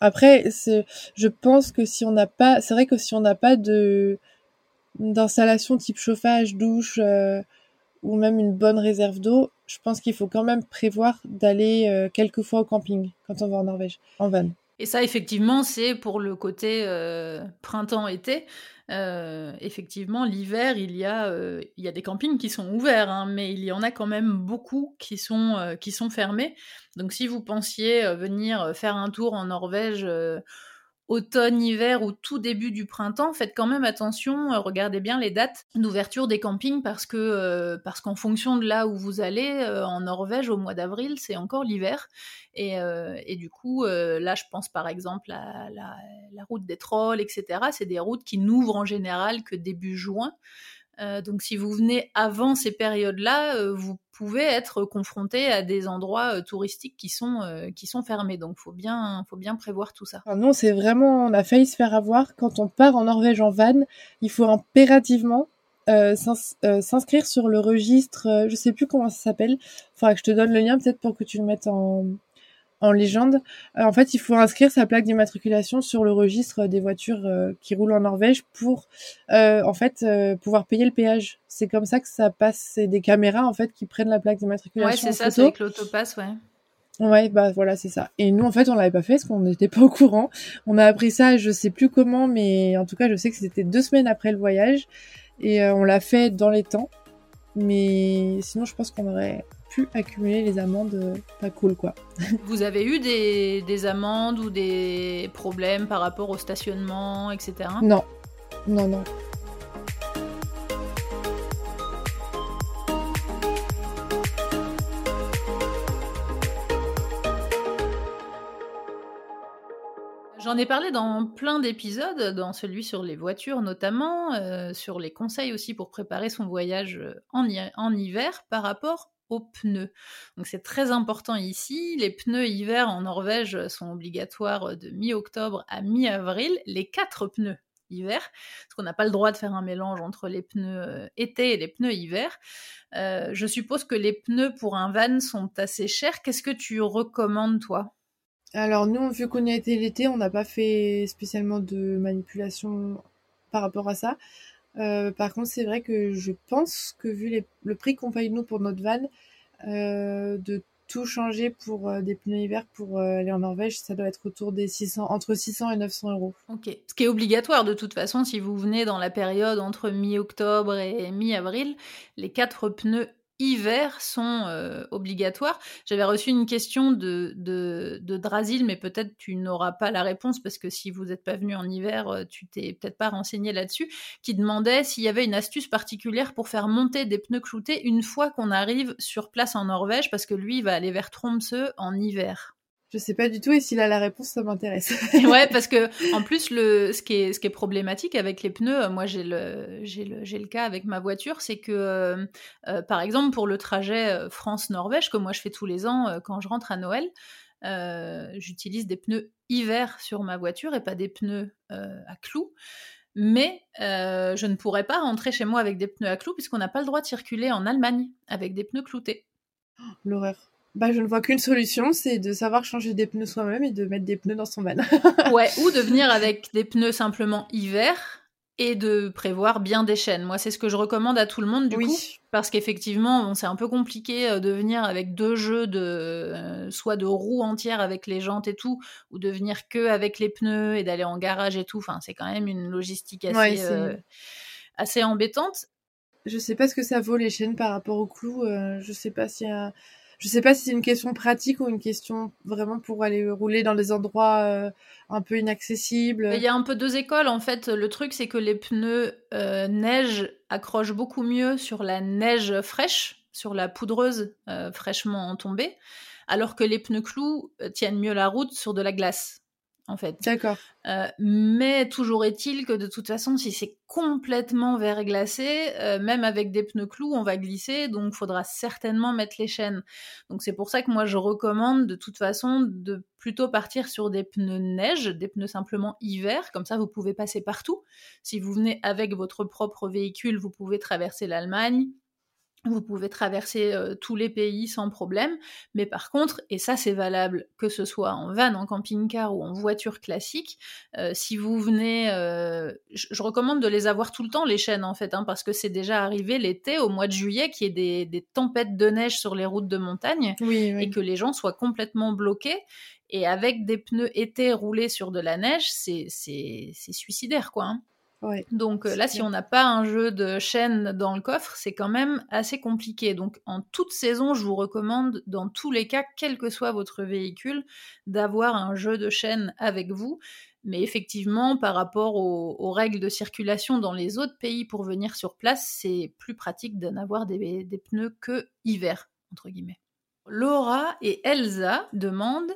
Après, je pense que si on n'a pas, c'est vrai que si on n'a pas de d'installation type chauffage, douche euh, ou même une bonne réserve d'eau, je pense qu'il faut quand même prévoir d'aller euh, quelques fois au camping quand on va en Norvège, en van. Et ça, effectivement, c'est pour le côté printemps-été. Euh, effectivement, l'hiver, il, y a, euh, il y a des campings qui sont ouverts, hein, mais il y en a quand même beaucoup qui sont, euh, qui sont fermés. Donc si vous pensiez venir faire un tour en Norvège automne, hiver ou tout début du printemps, faites quand même attention, euh, regardez bien les dates d'ouverture des campings parce que euh, parce qu'en fonction de là où vous allez, euh, en Norvège au mois d'avril, c'est encore l'hiver. Et, et, du coup, là, je pense par exemple à la, la route des trolls, etc. C'est des routes qui n'ouvrent en général que début juin. Euh, donc si vous venez avant ces périodes-là, euh, vous pouvez être confronté à des endroits euh, touristiques qui sont, qui sont fermés. Donc faut bien, faut bien prévoir tout ça. non, c'est vraiment, on a failli se faire avoir. Quand on part en Norvège en van, il faut impérativement s'inscrire sur le registre, je sais plus comment ça s'appelle. Faudra que je te donne le lien peut-être pour que tu le mettes en, en légende. en fait, il faut inscrire sa plaque d'immatriculation sur le registre des voitures qui roulent en Norvège pour, en fait, pouvoir payer le péage. C'est comme ça que ça passe. C'est des caméras en fait qui prennent la plaque d'immatriculation. Ouais, c'est ça, c'est avec l'autopass, ouais. Ouais, bah voilà, c'est ça. Et nous, en fait, on l'avait pas fait parce qu'on n'était pas au courant. On a appris ça, je sais plus comment, mais en tout cas, je sais que c'était deux semaines après le voyage et euh, on l'a fait dans les temps. Mais sinon, je pense qu'on aurait pu accumuler les amendes euh, pas cool, quoi. Vous avez eu des, des amendes ou des problèmes par rapport au stationnement, etc. Non, non, non. J'en ai parlé dans plein d'épisodes, dans celui sur les voitures notamment, euh, sur les conseils aussi pour préparer son voyage euh, en, en hiver par rapport aux pneus. Donc c'est très important ici. Les pneus hiver en Norvège sont obligatoires de mi-octobre à mi-avril, les quatre pneus hiver, parce qu'on n'a pas le droit de faire un mélange entre les pneus euh, été et les pneus hiver. je suppose que les pneus pour un van sont assez chers. Qu'est-ce que tu recommandes toi? Alors nous, vu qu'on y a été l'été, on n'a pas fait spécialement de manipulation par rapport à ça. Euh, par contre, c'est vrai que je pense que vu le prix qu'on paye nous pour notre van, euh, de tout changer pour euh, des pneus hiver pour aller en Norvège, ça doit être autour des 600, entre 600 et 900 euros. Ok. Ce qui est obligatoire de toute façon si vous venez dans la période entre mi-octobre et mi-avril, les quatre pneus hiver sont euh, obligatoires. J'avais reçu une question de, de, de Drasil, mais peut-être tu n'auras pas la réponse parce que si vous n'êtes pas venu en hiver, euh, tu t'es peut-être pas renseigné là-dessus, qui demandait s'il y avait une astuce particulière pour faire monter des pneus cloutés une fois qu'on arrive sur place en Norvège, parce que lui il va aller vers Tromsø en hiver. Je sais pas du tout et s'il a la réponse, ça m'intéresse. ouais, parce que en plus le ce qui est ce qui est problématique avec les pneus, moi j'ai le j'ai le j'ai le cas avec ma voiture, c'est que euh, euh, par exemple pour le trajet euh, France-Norvège que moi je fais tous les ans quand je rentre à Noël, j'utilise des pneus hiver sur ma voiture et pas des pneus à clous. Mais je ne pourrais pas rentrer chez moi avec des pneus à clous puisqu'on n'a pas le droit de circuler en Allemagne avec des pneus cloutés. L'horreur. Bah, je ne vois qu'une solution, c'est de savoir changer des pneus soi-même et de mettre des pneus dans son van. ouais, ou de venir avec des pneus simplement hiver et de prévoir bien des chaînes. Moi, c'est ce que je recommande à tout le monde du coup, parce qu'effectivement, c'est un peu compliqué euh, de venir avec deux jeux de euh, soit de roues entières avec les jantes et tout, ou de venir que avec les pneus et d'aller en garage et tout. Enfin, c'est quand même une logistique assez euh, assez embêtante. Je sais pas ce que ça vaut les chaînes par rapport au clou. je sais pas s'il y a je sais pas si c'est une question pratique ou une question vraiment pour aller rouler dans des endroits euh, un peu inaccessibles. Il y a un peu deux écoles en fait. Le truc c'est que les pneus euh, neige accrochent beaucoup mieux sur la neige fraîche, sur la poudreuse euh, fraîchement tombée, alors que les pneus clous tiennent mieux la route sur de la glace en fait. D'accord. Euh, mais toujours est-il que de toute façon, si c'est complètement verglacé, euh, même avec des pneus clous, on va glisser, donc il faudra certainement mettre les chaînes. Donc c'est pour ça que moi je recommande de toute façon de plutôt partir sur des pneus neige, des pneus simplement hiver, comme ça vous pouvez passer partout. Si vous venez avec votre propre véhicule, vous pouvez traverser l'Allemagne, vous pouvez traverser euh, tous les pays sans problème, mais par contre, et ça c'est valable que ce soit en van, en camping-car ou en voiture classique, euh, si vous venez, euh, je, recommande de les avoir tout le temps les chaînes en fait, hein, parce que c'est déjà arrivé l'été au mois de juillet qu'il y ait des, tempêtes de neige sur les routes de montagne et que les gens soient complètement bloqués. Et avec des pneus été roulés sur de la neige, c'est suicidaire quoi. Hein. Donc euh, là, si on n'a pas un jeu de chaîne dans le coffre, c'est quand même assez compliqué. Donc en toute saison, je vous recommande, dans tous les cas, quel que soit votre véhicule, d'avoir un jeu de chaîne avec vous. Mais effectivement, par rapport aux, règles de circulation dans les autres pays pour venir sur place, c'est plus pratique d'en avoir des, des pneus que hiver, entre guillemets. Laura et Elsa demandent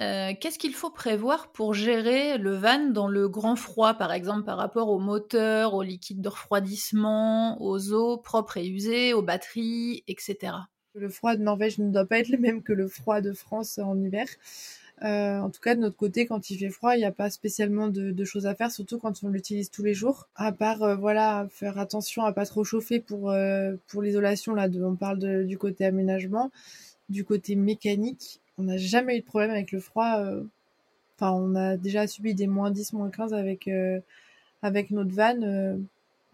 euh, qu'est-ce qu'il faut prévoir pour gérer le van dans le grand froid, par exemple par rapport au moteur, aux liquides de refroidissement, aux eaux propres et usées, aux batteries, etc. Le froid de Norvège ne doit pas être le même que le froid de France en hiver. Euh, en tout cas, de notre côté, quand il fait froid, il n'y a pas spécialement de, choses à faire, surtout quand on l'utilise tous les jours. À part, euh, voilà, faire attention à pas trop chauffer pour pour l'isolation. Là, on parle du côté aménagement du côté mécanique, on n'a jamais eu de problème avec le froid. Enfin, on a déjà subi des moins 10, moins 15 avec, avec notre van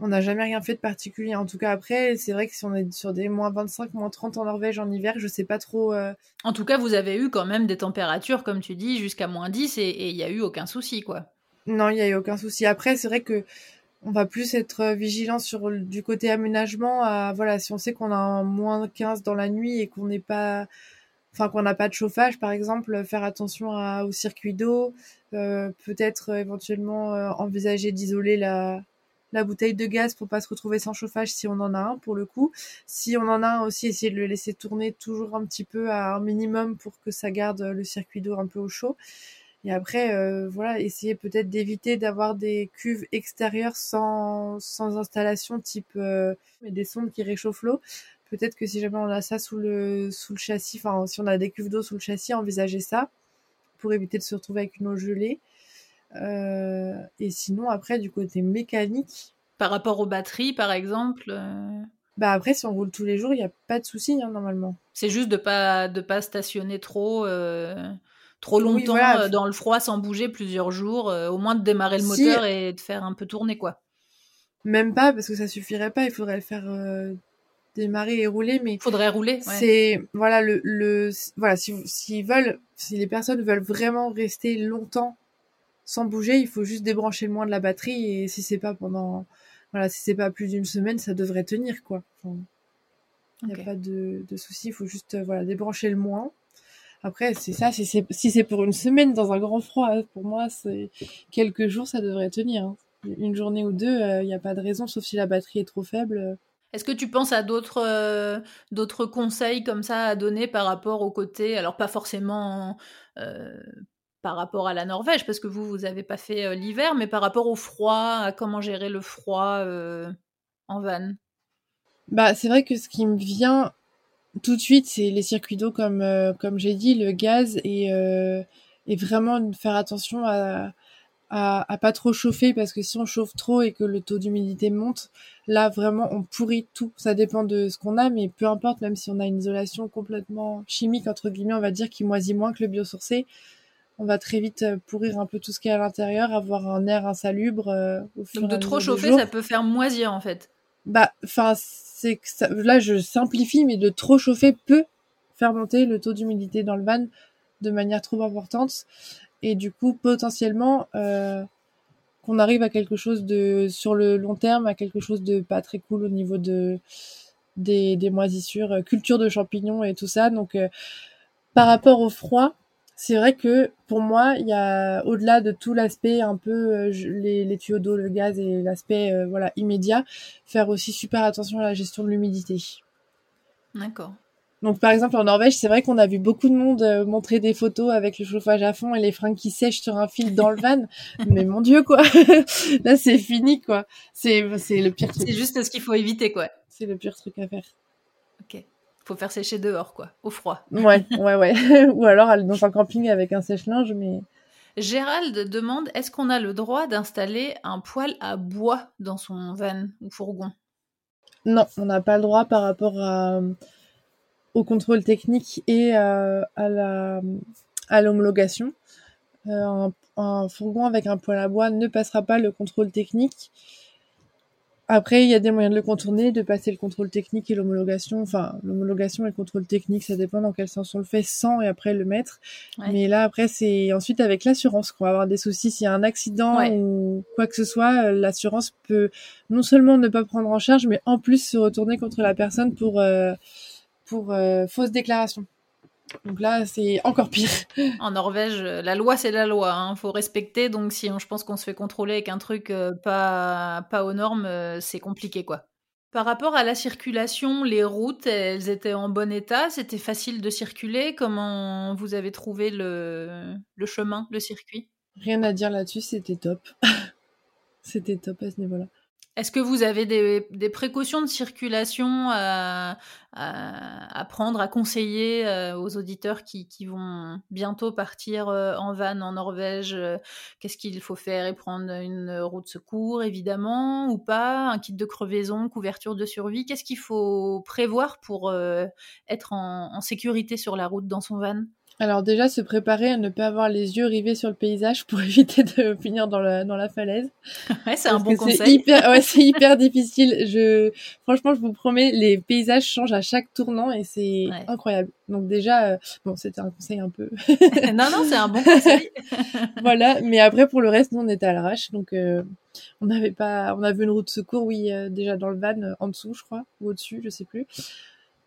on n'a jamais rien fait de particulier. En tout cas, après, c'est vrai que si on est sur des moins 25, moins 30 en Norvège en hiver, je sais pas trop. Euh. En tout cas, vous avez eu quand même des températures, comme tu dis, jusqu'à moins 10 et il n'y a eu aucun souci, quoi. Non, il n'y a eu aucun souci. Après, c'est vrai que on va plus être vigilant sur du côté aménagement. À, voilà, si on sait qu'on a un moins 15 dans la nuit et qu'on n'est pas. Enfin, qu'on n'a pas de chauffage, par exemple, faire attention au circuit d'eau, euh, peut-être éventuellement euh, envisager d'isoler la, la bouteille de gaz pour pas se retrouver sans chauffage si on en a un pour le coup. Si on en a un aussi, essayer de le laisser tourner toujours un petit peu à un minimum pour que ça garde le circuit d'eau un peu au chaud. Et après, euh, voilà, essayer peut-être d'éviter d'avoir des cuves extérieures sans, sans installation type euh, des sondes qui réchauffent l'eau. Peut-être que si jamais on a ça sous le, sous le châssis, enfin si on a des cuves d'eau sous le châssis, envisager ça pour éviter de se retrouver avec une eau gelée. Euh, et sinon, après, du côté mécanique. Par rapport aux batteries, par exemple euh, Bah après, si on roule tous les jours, il n'y a pas de souci, hein, normalement. C'est juste de pas de pas stationner trop euh, trop longtemps dans le froid sans bouger plusieurs jours. au moins de démarrer le moteur et de faire un peu tourner, quoi. Même pas, parce que ça suffirait pas. Il faudrait le faire démarrer et rouler, mais faudrait rouler. C'est voilà le, le voilà si veulent si les personnes veulent vraiment rester longtemps sans bouger, il faut juste débrancher le moins de la batterie et si c'est pas pendant voilà, si c'est pas plus d'une semaine, ça devrait tenir quoi. il n'y a pas de, de souci, il faut juste voilà, débrancher le moins. Après, c'est ça, si c'est si c'est pour une semaine dans un grand froid, pour moi, c'est quelques jours, ça devrait tenir. Hein. Une journée ou deux, euh, il n'y a pas de raison, sauf si la batterie est trop faible. Est-ce que tu penses à d'autres euh, d'autres conseils comme ça à donner par rapport au côté, alors pas forcément euh, par rapport à la Norvège, parce que vous, vous n'avez pas fait euh, l'hiver, mais par rapport au froid, à comment gérer le froid euh, en van? Bah, c'est vrai que ce qui me vient tout de suite, c'est les circuits d'eau, comme, euh, comme j'ai dit, le gaz, et, et vraiment faire attention à, à, pas trop chauffer, parce que si on chauffe trop et que le taux d'humidité monte, là, vraiment, on pourrit tout. Ça dépend de ce qu'on a, mais peu importe, même si on a une isolation complètement chimique, entre guillemets, on va dire, qui moisit moins que le biosourcé, on va très vite euh, pourrir un peu tout ce qui est à l'intérieur, avoir un air insalubre. Euh, au fur Donc de trop chauffer, ça peut faire moisir en fait. Bah, enfin, c'est que ça, là je simplifie, mais de trop chauffer peut faire monter le taux d'humidité dans le van de manière trop importante et du coup potentiellement euh, qu'on arrive à quelque chose de sur le long terme à quelque chose de pas très cool au niveau de des, moisissures, culture de champignons et tout ça. Donc par rapport au froid, c'est vrai que pour moi, il y a au-delà de tout l'aspect un peu euh, les, les, tuyaux d'eau, le gaz et l'aspect euh, voilà immédiat, faire aussi super attention à la gestion de l'humidité. D'accord. Donc par exemple en Norvège, c'est vrai qu'on a vu beaucoup de monde euh, montrer des photos avec le chauffage à fond et les fringues qui sèchent sur un fil dans le van. Mais mon dieu quoi, là c'est fini quoi. C'est c'est le pire truc. C'est juste ce qu'il faut éviter quoi. C'est le pire truc à faire. Faut faire sécher dehors, quoi, au froid. Ouais, ouais, ouais. Ou alors dans un camping avec un sèche-linge, mais. Gérald demande est-ce qu'on a le droit d'installer un poêle à bois dans son van ou fourgon? Non, on n'a pas le droit par rapport au contrôle technique et euh, à l'homologation. Euh, un, fourgon avec un poêle à bois ne passera pas le contrôle technique. Après, il y a des moyens de le contourner, de passer le contrôle technique et l'homologation. Enfin, l'homologation et le contrôle technique, ça dépend dans quel sens on le fait, sans et après le mettre. Mais là, après, c'est ensuite avec l'assurance qu'on va avoir des soucis. S'il y a un accident ou quoi que ce soit, euh, l'assurance peut non seulement ne pas prendre en charge, mais en plus se retourner contre la personne pour euh, pour euh, fausse déclaration. Donc là, c'est encore pire. En Norvège, la loi, c'est la loi. Il hein. faut respecter. Donc si on, je pense qu'on se fait contrôler avec un truc euh, pas, pas aux normes, euh, c'est compliqué, quoi. Par rapport à la circulation, les routes, elles étaient en bon état? C'était facile de circuler? Comment vous avez trouvé le, le chemin, le circuit? Rien à dire là-dessus, c'était top. c'était top à ce niveau-là. Est-ce que vous avez des, précautions de circulation à, prendre, à conseiller euh, aux auditeurs qui, vont bientôt partir euh, en van en Norvège euh, Qu'est-ce qu'il faut faire et prendre une roue de secours, évidemment, ou pas Un kit de crevaison, couverture de survie? Qu'est-ce qu'il faut prévoir pour être en, sécurité sur la route dans son van? Alors déjà, se préparer à ne pas avoir les yeux rivés sur le paysage pour éviter de finir dans la, dans la falaise. Ouais, c'est un bon conseil. Hyper, ouais, c'est hyper difficile. Je, franchement, je vous promets, les paysages changent à chaque tournant et c'est incroyable. Donc déjà, euh, bon, c'était un conseil un peu. non, non, c'est un bon conseil. voilà, mais après pour le reste, nous on était à l'arrache, donc euh, on n'avait pas, on avait une route de secours, oui, euh, déjà dans le van, en dessous, je crois, ou au-dessus, je sais plus.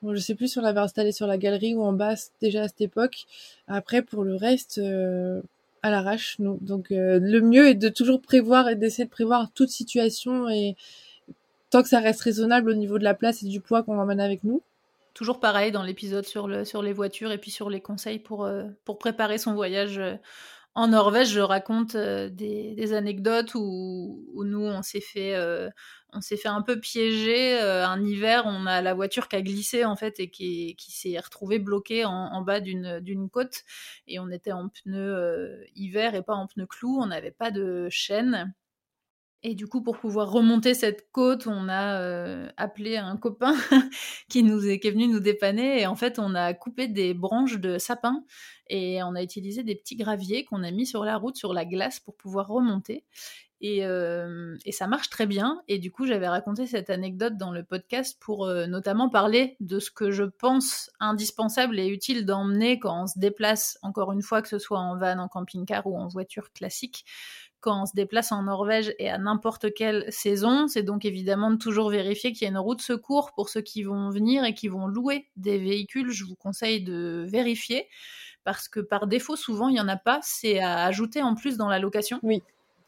Bon, je sais plus si on l'avait installé sur la galerie ou en bas déjà à cette époque. Après, pour le reste, à l'arrache. Donc le mieux est de toujours prévoir et d'essayer de prévoir toute situation et tant que ça reste raisonnable au niveau de la place et du poids qu'on emmène avec nous toujours pareil dans l'épisode sur, le, sur les voitures et puis sur les conseils pour, euh, pour préparer son voyage euh, en Norvège. Je raconte euh, des, anecdotes où, nous, on s'est fait, s'est fait un peu piéger. un hiver, on a la voiture qui a glissé en fait et qui, s'est retrouvée bloquée en, bas d'une côte. Et on était en pneu hiver et pas en pneu clou. On n'avait pas de chaîne. Et du coup, pour pouvoir remonter cette côte, on a euh, appelé un copain qui nous est, venu nous dépanner. Et en fait, on a coupé des branches de sapin et on a utilisé des petits graviers qu'on a mis sur la route, sur la glace, pour pouvoir remonter. Et, euh, ça marche très bien. Et du coup, j'avais raconté cette anecdote dans le podcast pour euh, notamment parler de ce que je pense indispensable et utile d'emmener quand on se déplace, encore une fois, que ce soit en van, en camping-car ou en voiture classique quand on se déplace en Norvège et à n'importe quelle saison, c'est donc évidemment de toujours vérifier qu'il y a une route secours pour ceux qui vont venir et qui vont louer des véhicules. Je vous conseille de vérifier parce que par défaut, souvent, il n'y en a pas. C'est à ajouter en plus dans la location. Oui.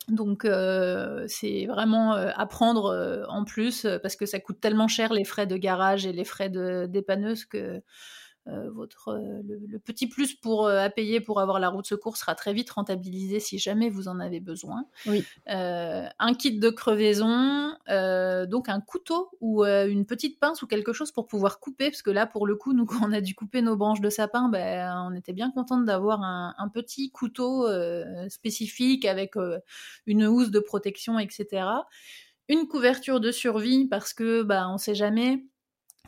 Donc euh, c'est vraiment euh, à prendre euh, en plus parce que ça coûte tellement cher les frais de garage et les frais de dépanneuse que votre, euh, le, petit plus pour, euh, à payer pour avoir la route secours sera très vite rentabilisé si jamais vous en avez besoin. Oui. un kit de crevaison, donc un couteau ou une petite pince ou quelque chose pour pouvoir couper, parce que là, pour le coup, nous, quand on a dû couper nos branches de sapin, ben, on était bien contente d'avoir un, un, petit couteau spécifique avec une housse de protection, etc. Une couverture de survie parce que bah, on sait jamais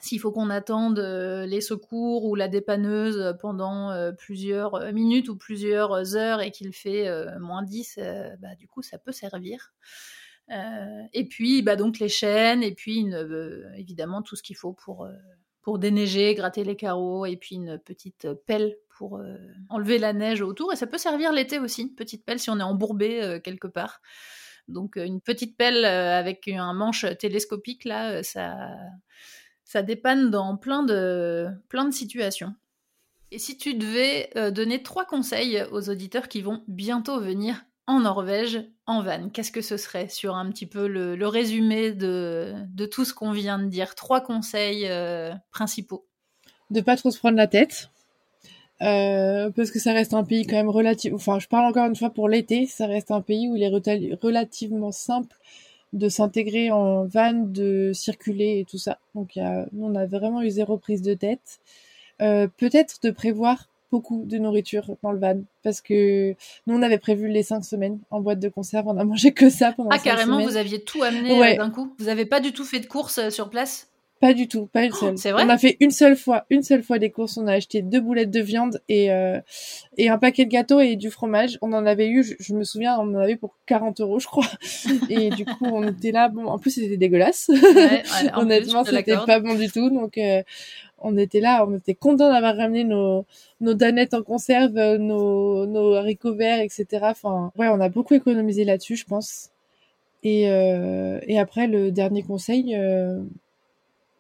s'il faut qu'on attende euh, les secours ou la dépanneuse pendant euh, plusieurs euh, minutes ou plusieurs heures et qu'il fait moins 10, bah, du coup, ça peut servir. et puis, bah, donc les chaînes, et puis évidemment tout ce qu'il faut pour, pour déneiger, gratter les carreaux, et puis une petite pelle pour enlever la neige autour. Et ça peut servir l'été aussi, une petite pelle si on est embourbé quelque part. Donc une petite pelle avec un manche télescopique, là, ça ça dépanne dans plein de, plein de situations. Et si tu devais euh, donner trois conseils aux auditeurs qui vont bientôt venir en Norvège en van, qu'est-ce que ce serait sur un petit peu le, résumé de, de, tout ce qu'on vient de dire? Trois conseils euh, principaux. De pas trop se prendre la tête. Euh, parce que ça reste un pays quand même relativement... Enfin, je parle encore une fois pour l'été, ça reste un pays où il est relativement simple de s'intégrer en van, de circuler et tout ça. Donc nous, on a vraiment eu zéro prise de tête. Euh, peut-être de prévoir beaucoup de nourriture dans le van parce que nous on avait prévu les cinq semaines en boîte de conserve. On a mangé que ça pendant ah carrément vous aviez tout amené euh, d'un coup. Vous avez pas du tout fait de courses euh, sur place? Pas du tout, pas une seule. c'est vrai. On a fait une seule fois, une seule fois des courses. On a acheté deux boulettes de viande et euh, et un paquet de gâteaux et du fromage. On en avait eu, je, me souviens, on en avait pour 40 euros, je crois. Et du coup, on était là. Bon, en plus, c'était dégueulasse. Ouais, Honnêtement, c'était pas bon du tout. Donc, euh, on était là, on était content d'avoir ramené nos nos danettes en conserve, nos nos haricots verts, etc. Enfin, ouais, on a beaucoup économisé là-dessus, je pense. Et euh, et après, le dernier conseil.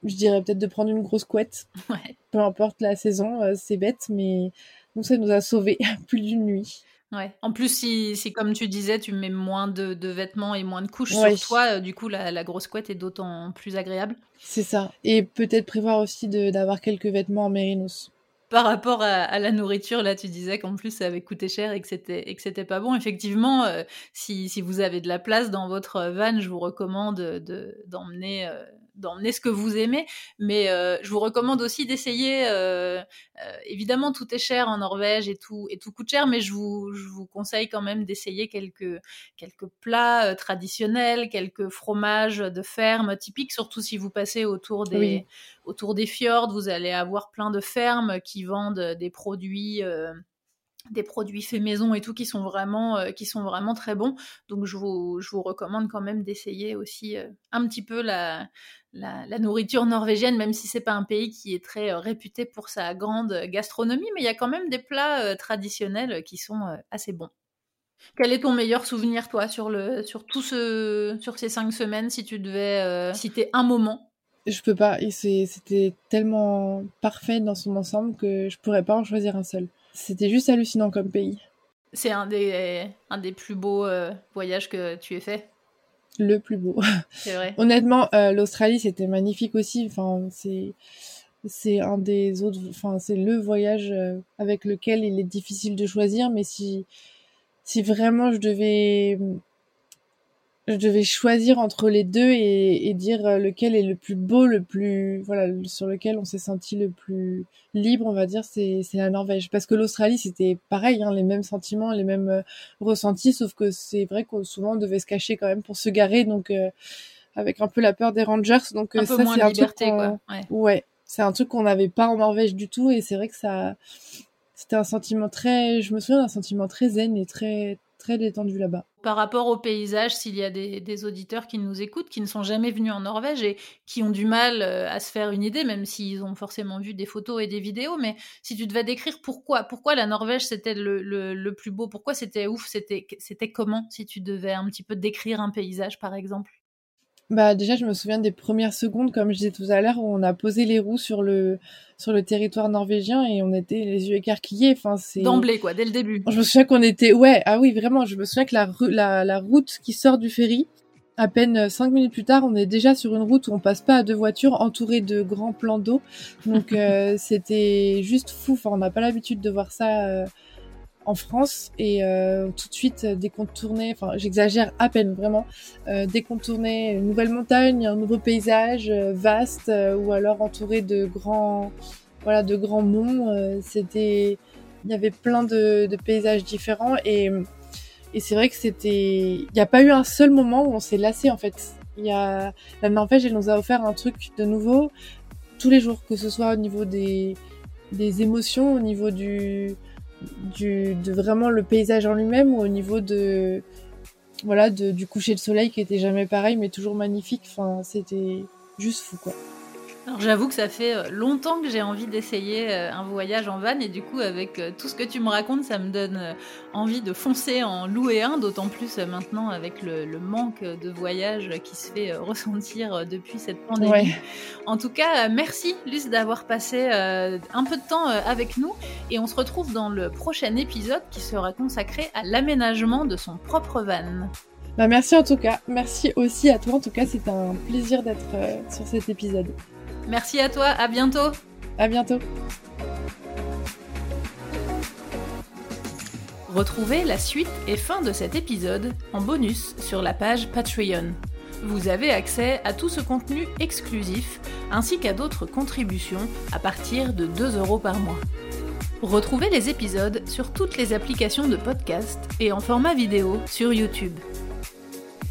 Je dirais peut-être de prendre une grosse couette. Peu importe la saison, euh, c'est bête, mais nous, ça nous a sauvés plus d'une nuit. Ouais. En plus, si, si, comme tu disais, tu mets moins de, de vêtements et moins de couches sur toi, euh, du coup, la, la, grosse couette est d'autant plus agréable. C'est ça. Et peut-être prévoir aussi d'avoir quelques vêtements en mérinos par rapport à, la nourriture, là, tu disais qu'en plus ça avait coûté cher et que c'était et que c'était pas bon. Effectivement, euh, si, si, vous avez de la place dans votre van, je vous recommande de d'emmener ce que vous aimez. Mais je vous recommande aussi d'essayer. évidemment, tout est cher en Norvège et tout et tout coûte cher, mais je vous, je vous conseille quand même d'essayer quelques quelques plats traditionnels, quelques fromages de ferme typiques, surtout si vous passez autour des autour des fjords. Vous allez avoir plein de fermes qui vendent des produits des produits faits maison et tout qui sont vraiment euh, qui sont vraiment très bons. Donc je vous, je vous recommande quand même d'essayer aussi euh, un petit peu la, la, nourriture norvégienne même si c'est pas un pays qui est très euh, réputé pour sa grande gastronomie mais il y a quand même des plats traditionnels qui sont assez bons. Quel est ton meilleur souvenir toi sur le sur tout ce sur ces cinq semaines si tu devais citer un moment? Je peux pas c'était tellement parfait dans son ensemble que je pourrais pas en choisir un seul c'était juste hallucinant comme pays. C'est un des, un des plus beaux euh, voyages que tu aies fait Le plus beau. C'est vrai. Honnêtement, euh, l'Australie, c'était magnifique aussi. Enfin, c'est c'est un des autres enfin c'est le voyage euh, avec lequel il est difficile de choisir mais si si vraiment je devais je devais choisir entre les deux et, dire euh, lequel est le plus beau, le plus voilà, sur lequel on s'est senti le plus libre, on va dire, c'est la Norvège. Parce que l'Australie, c'était pareil, hein, les mêmes sentiments, les mêmes euh, ressentis, sauf que c'est vrai qu'on souvent on devait se cacher quand même pour se garer, donc euh, avec un peu la peur des rangers. Donc un ça, c'est un truc quoi. Ouais, ouais c'est un truc qu'on n'avait pas en Norvège du tout, et c'est vrai que ça, c'était un sentiment très, je me souviens d'un sentiment très zen et très très détendu là-bas. Par rapport au paysage, s'il y a des, auditeurs qui nous écoutent, qui ne sont jamais venus en Norvège et qui ont du mal euh, à se faire une idée, même s'ils ont forcément vu des photos et des vidéos, mais si tu devais décrire pourquoi, pourquoi la Norvège c'était le, plus beau, pourquoi c'était ouf, c'était comment, si tu devais un petit peu décrire un paysage par exemple? Bah déjà, je me souviens des premières secondes, comme je disais tout à l'heure, où on a posé les roues sur le sur le territoire norvégien et on était les yeux écarquillés. Enfin, c'est d'emblée quoi, dès le début. Je me souviens qu'on était, ouais, ah oui, vraiment. Je me souviens que la la, la route qui sort du ferry, à peine cinq minutes plus tard, on est déjà sur une route où on passe pas à deux voitures, entourée de grands plans d'eau. Donc euh, c'était juste fou. Enfin, on n'a pas l'habitude de voir ça. Euh, en France et euh, tout de suite qu'on tournait, enfin j'exagère à peine vraiment, euh, tournait une nouvelle montagne, un nouveau paysage euh, vaste euh, ou alors entouré de grands, voilà, de grands monts, c'était, il y avait plein de, de paysages différents et et c'est vrai que c'était, il n'y a pas eu un seul moment où on s'est lassé en fait. Il y a la Norvège, elle nous a offert un truc de nouveau tous les jours, que ce soit au niveau des des émotions, au niveau du du, de vraiment le paysage en lui-même ou au niveau de voilà du coucher de soleil qui était jamais pareil mais toujours magnifique. Enfin, c'était juste fou quoi. Alors j'avoue que ça fait euh, longtemps que j'ai envie d'essayer euh, un voyage en van et du coup avec euh, tout ce que tu me racontes, ça me donne envie de foncer en louer un, d'autant plus maintenant avec le, manque de voyages qui se fait ressentir depuis cette pandémie. En tout cas, merci Luce d'avoir passé un peu de temps avec nous et on se retrouve dans le prochain épisode qui sera consacré à l'aménagement de son propre van. Bah merci en tout cas, merci aussi à toi en tout cas, c'est un plaisir d'être sur cet épisode. Merci à toi, à bientôt. À bientôt. Retrouvez la suite et fin de cet épisode en bonus sur la page Patreon. Vous avez accès à tout ce contenu exclusif ainsi qu'à d'autres contributions à partir de 2 euros par mois. Retrouvez les épisodes sur toutes les applications de podcast et en format vidéo sur YouTube.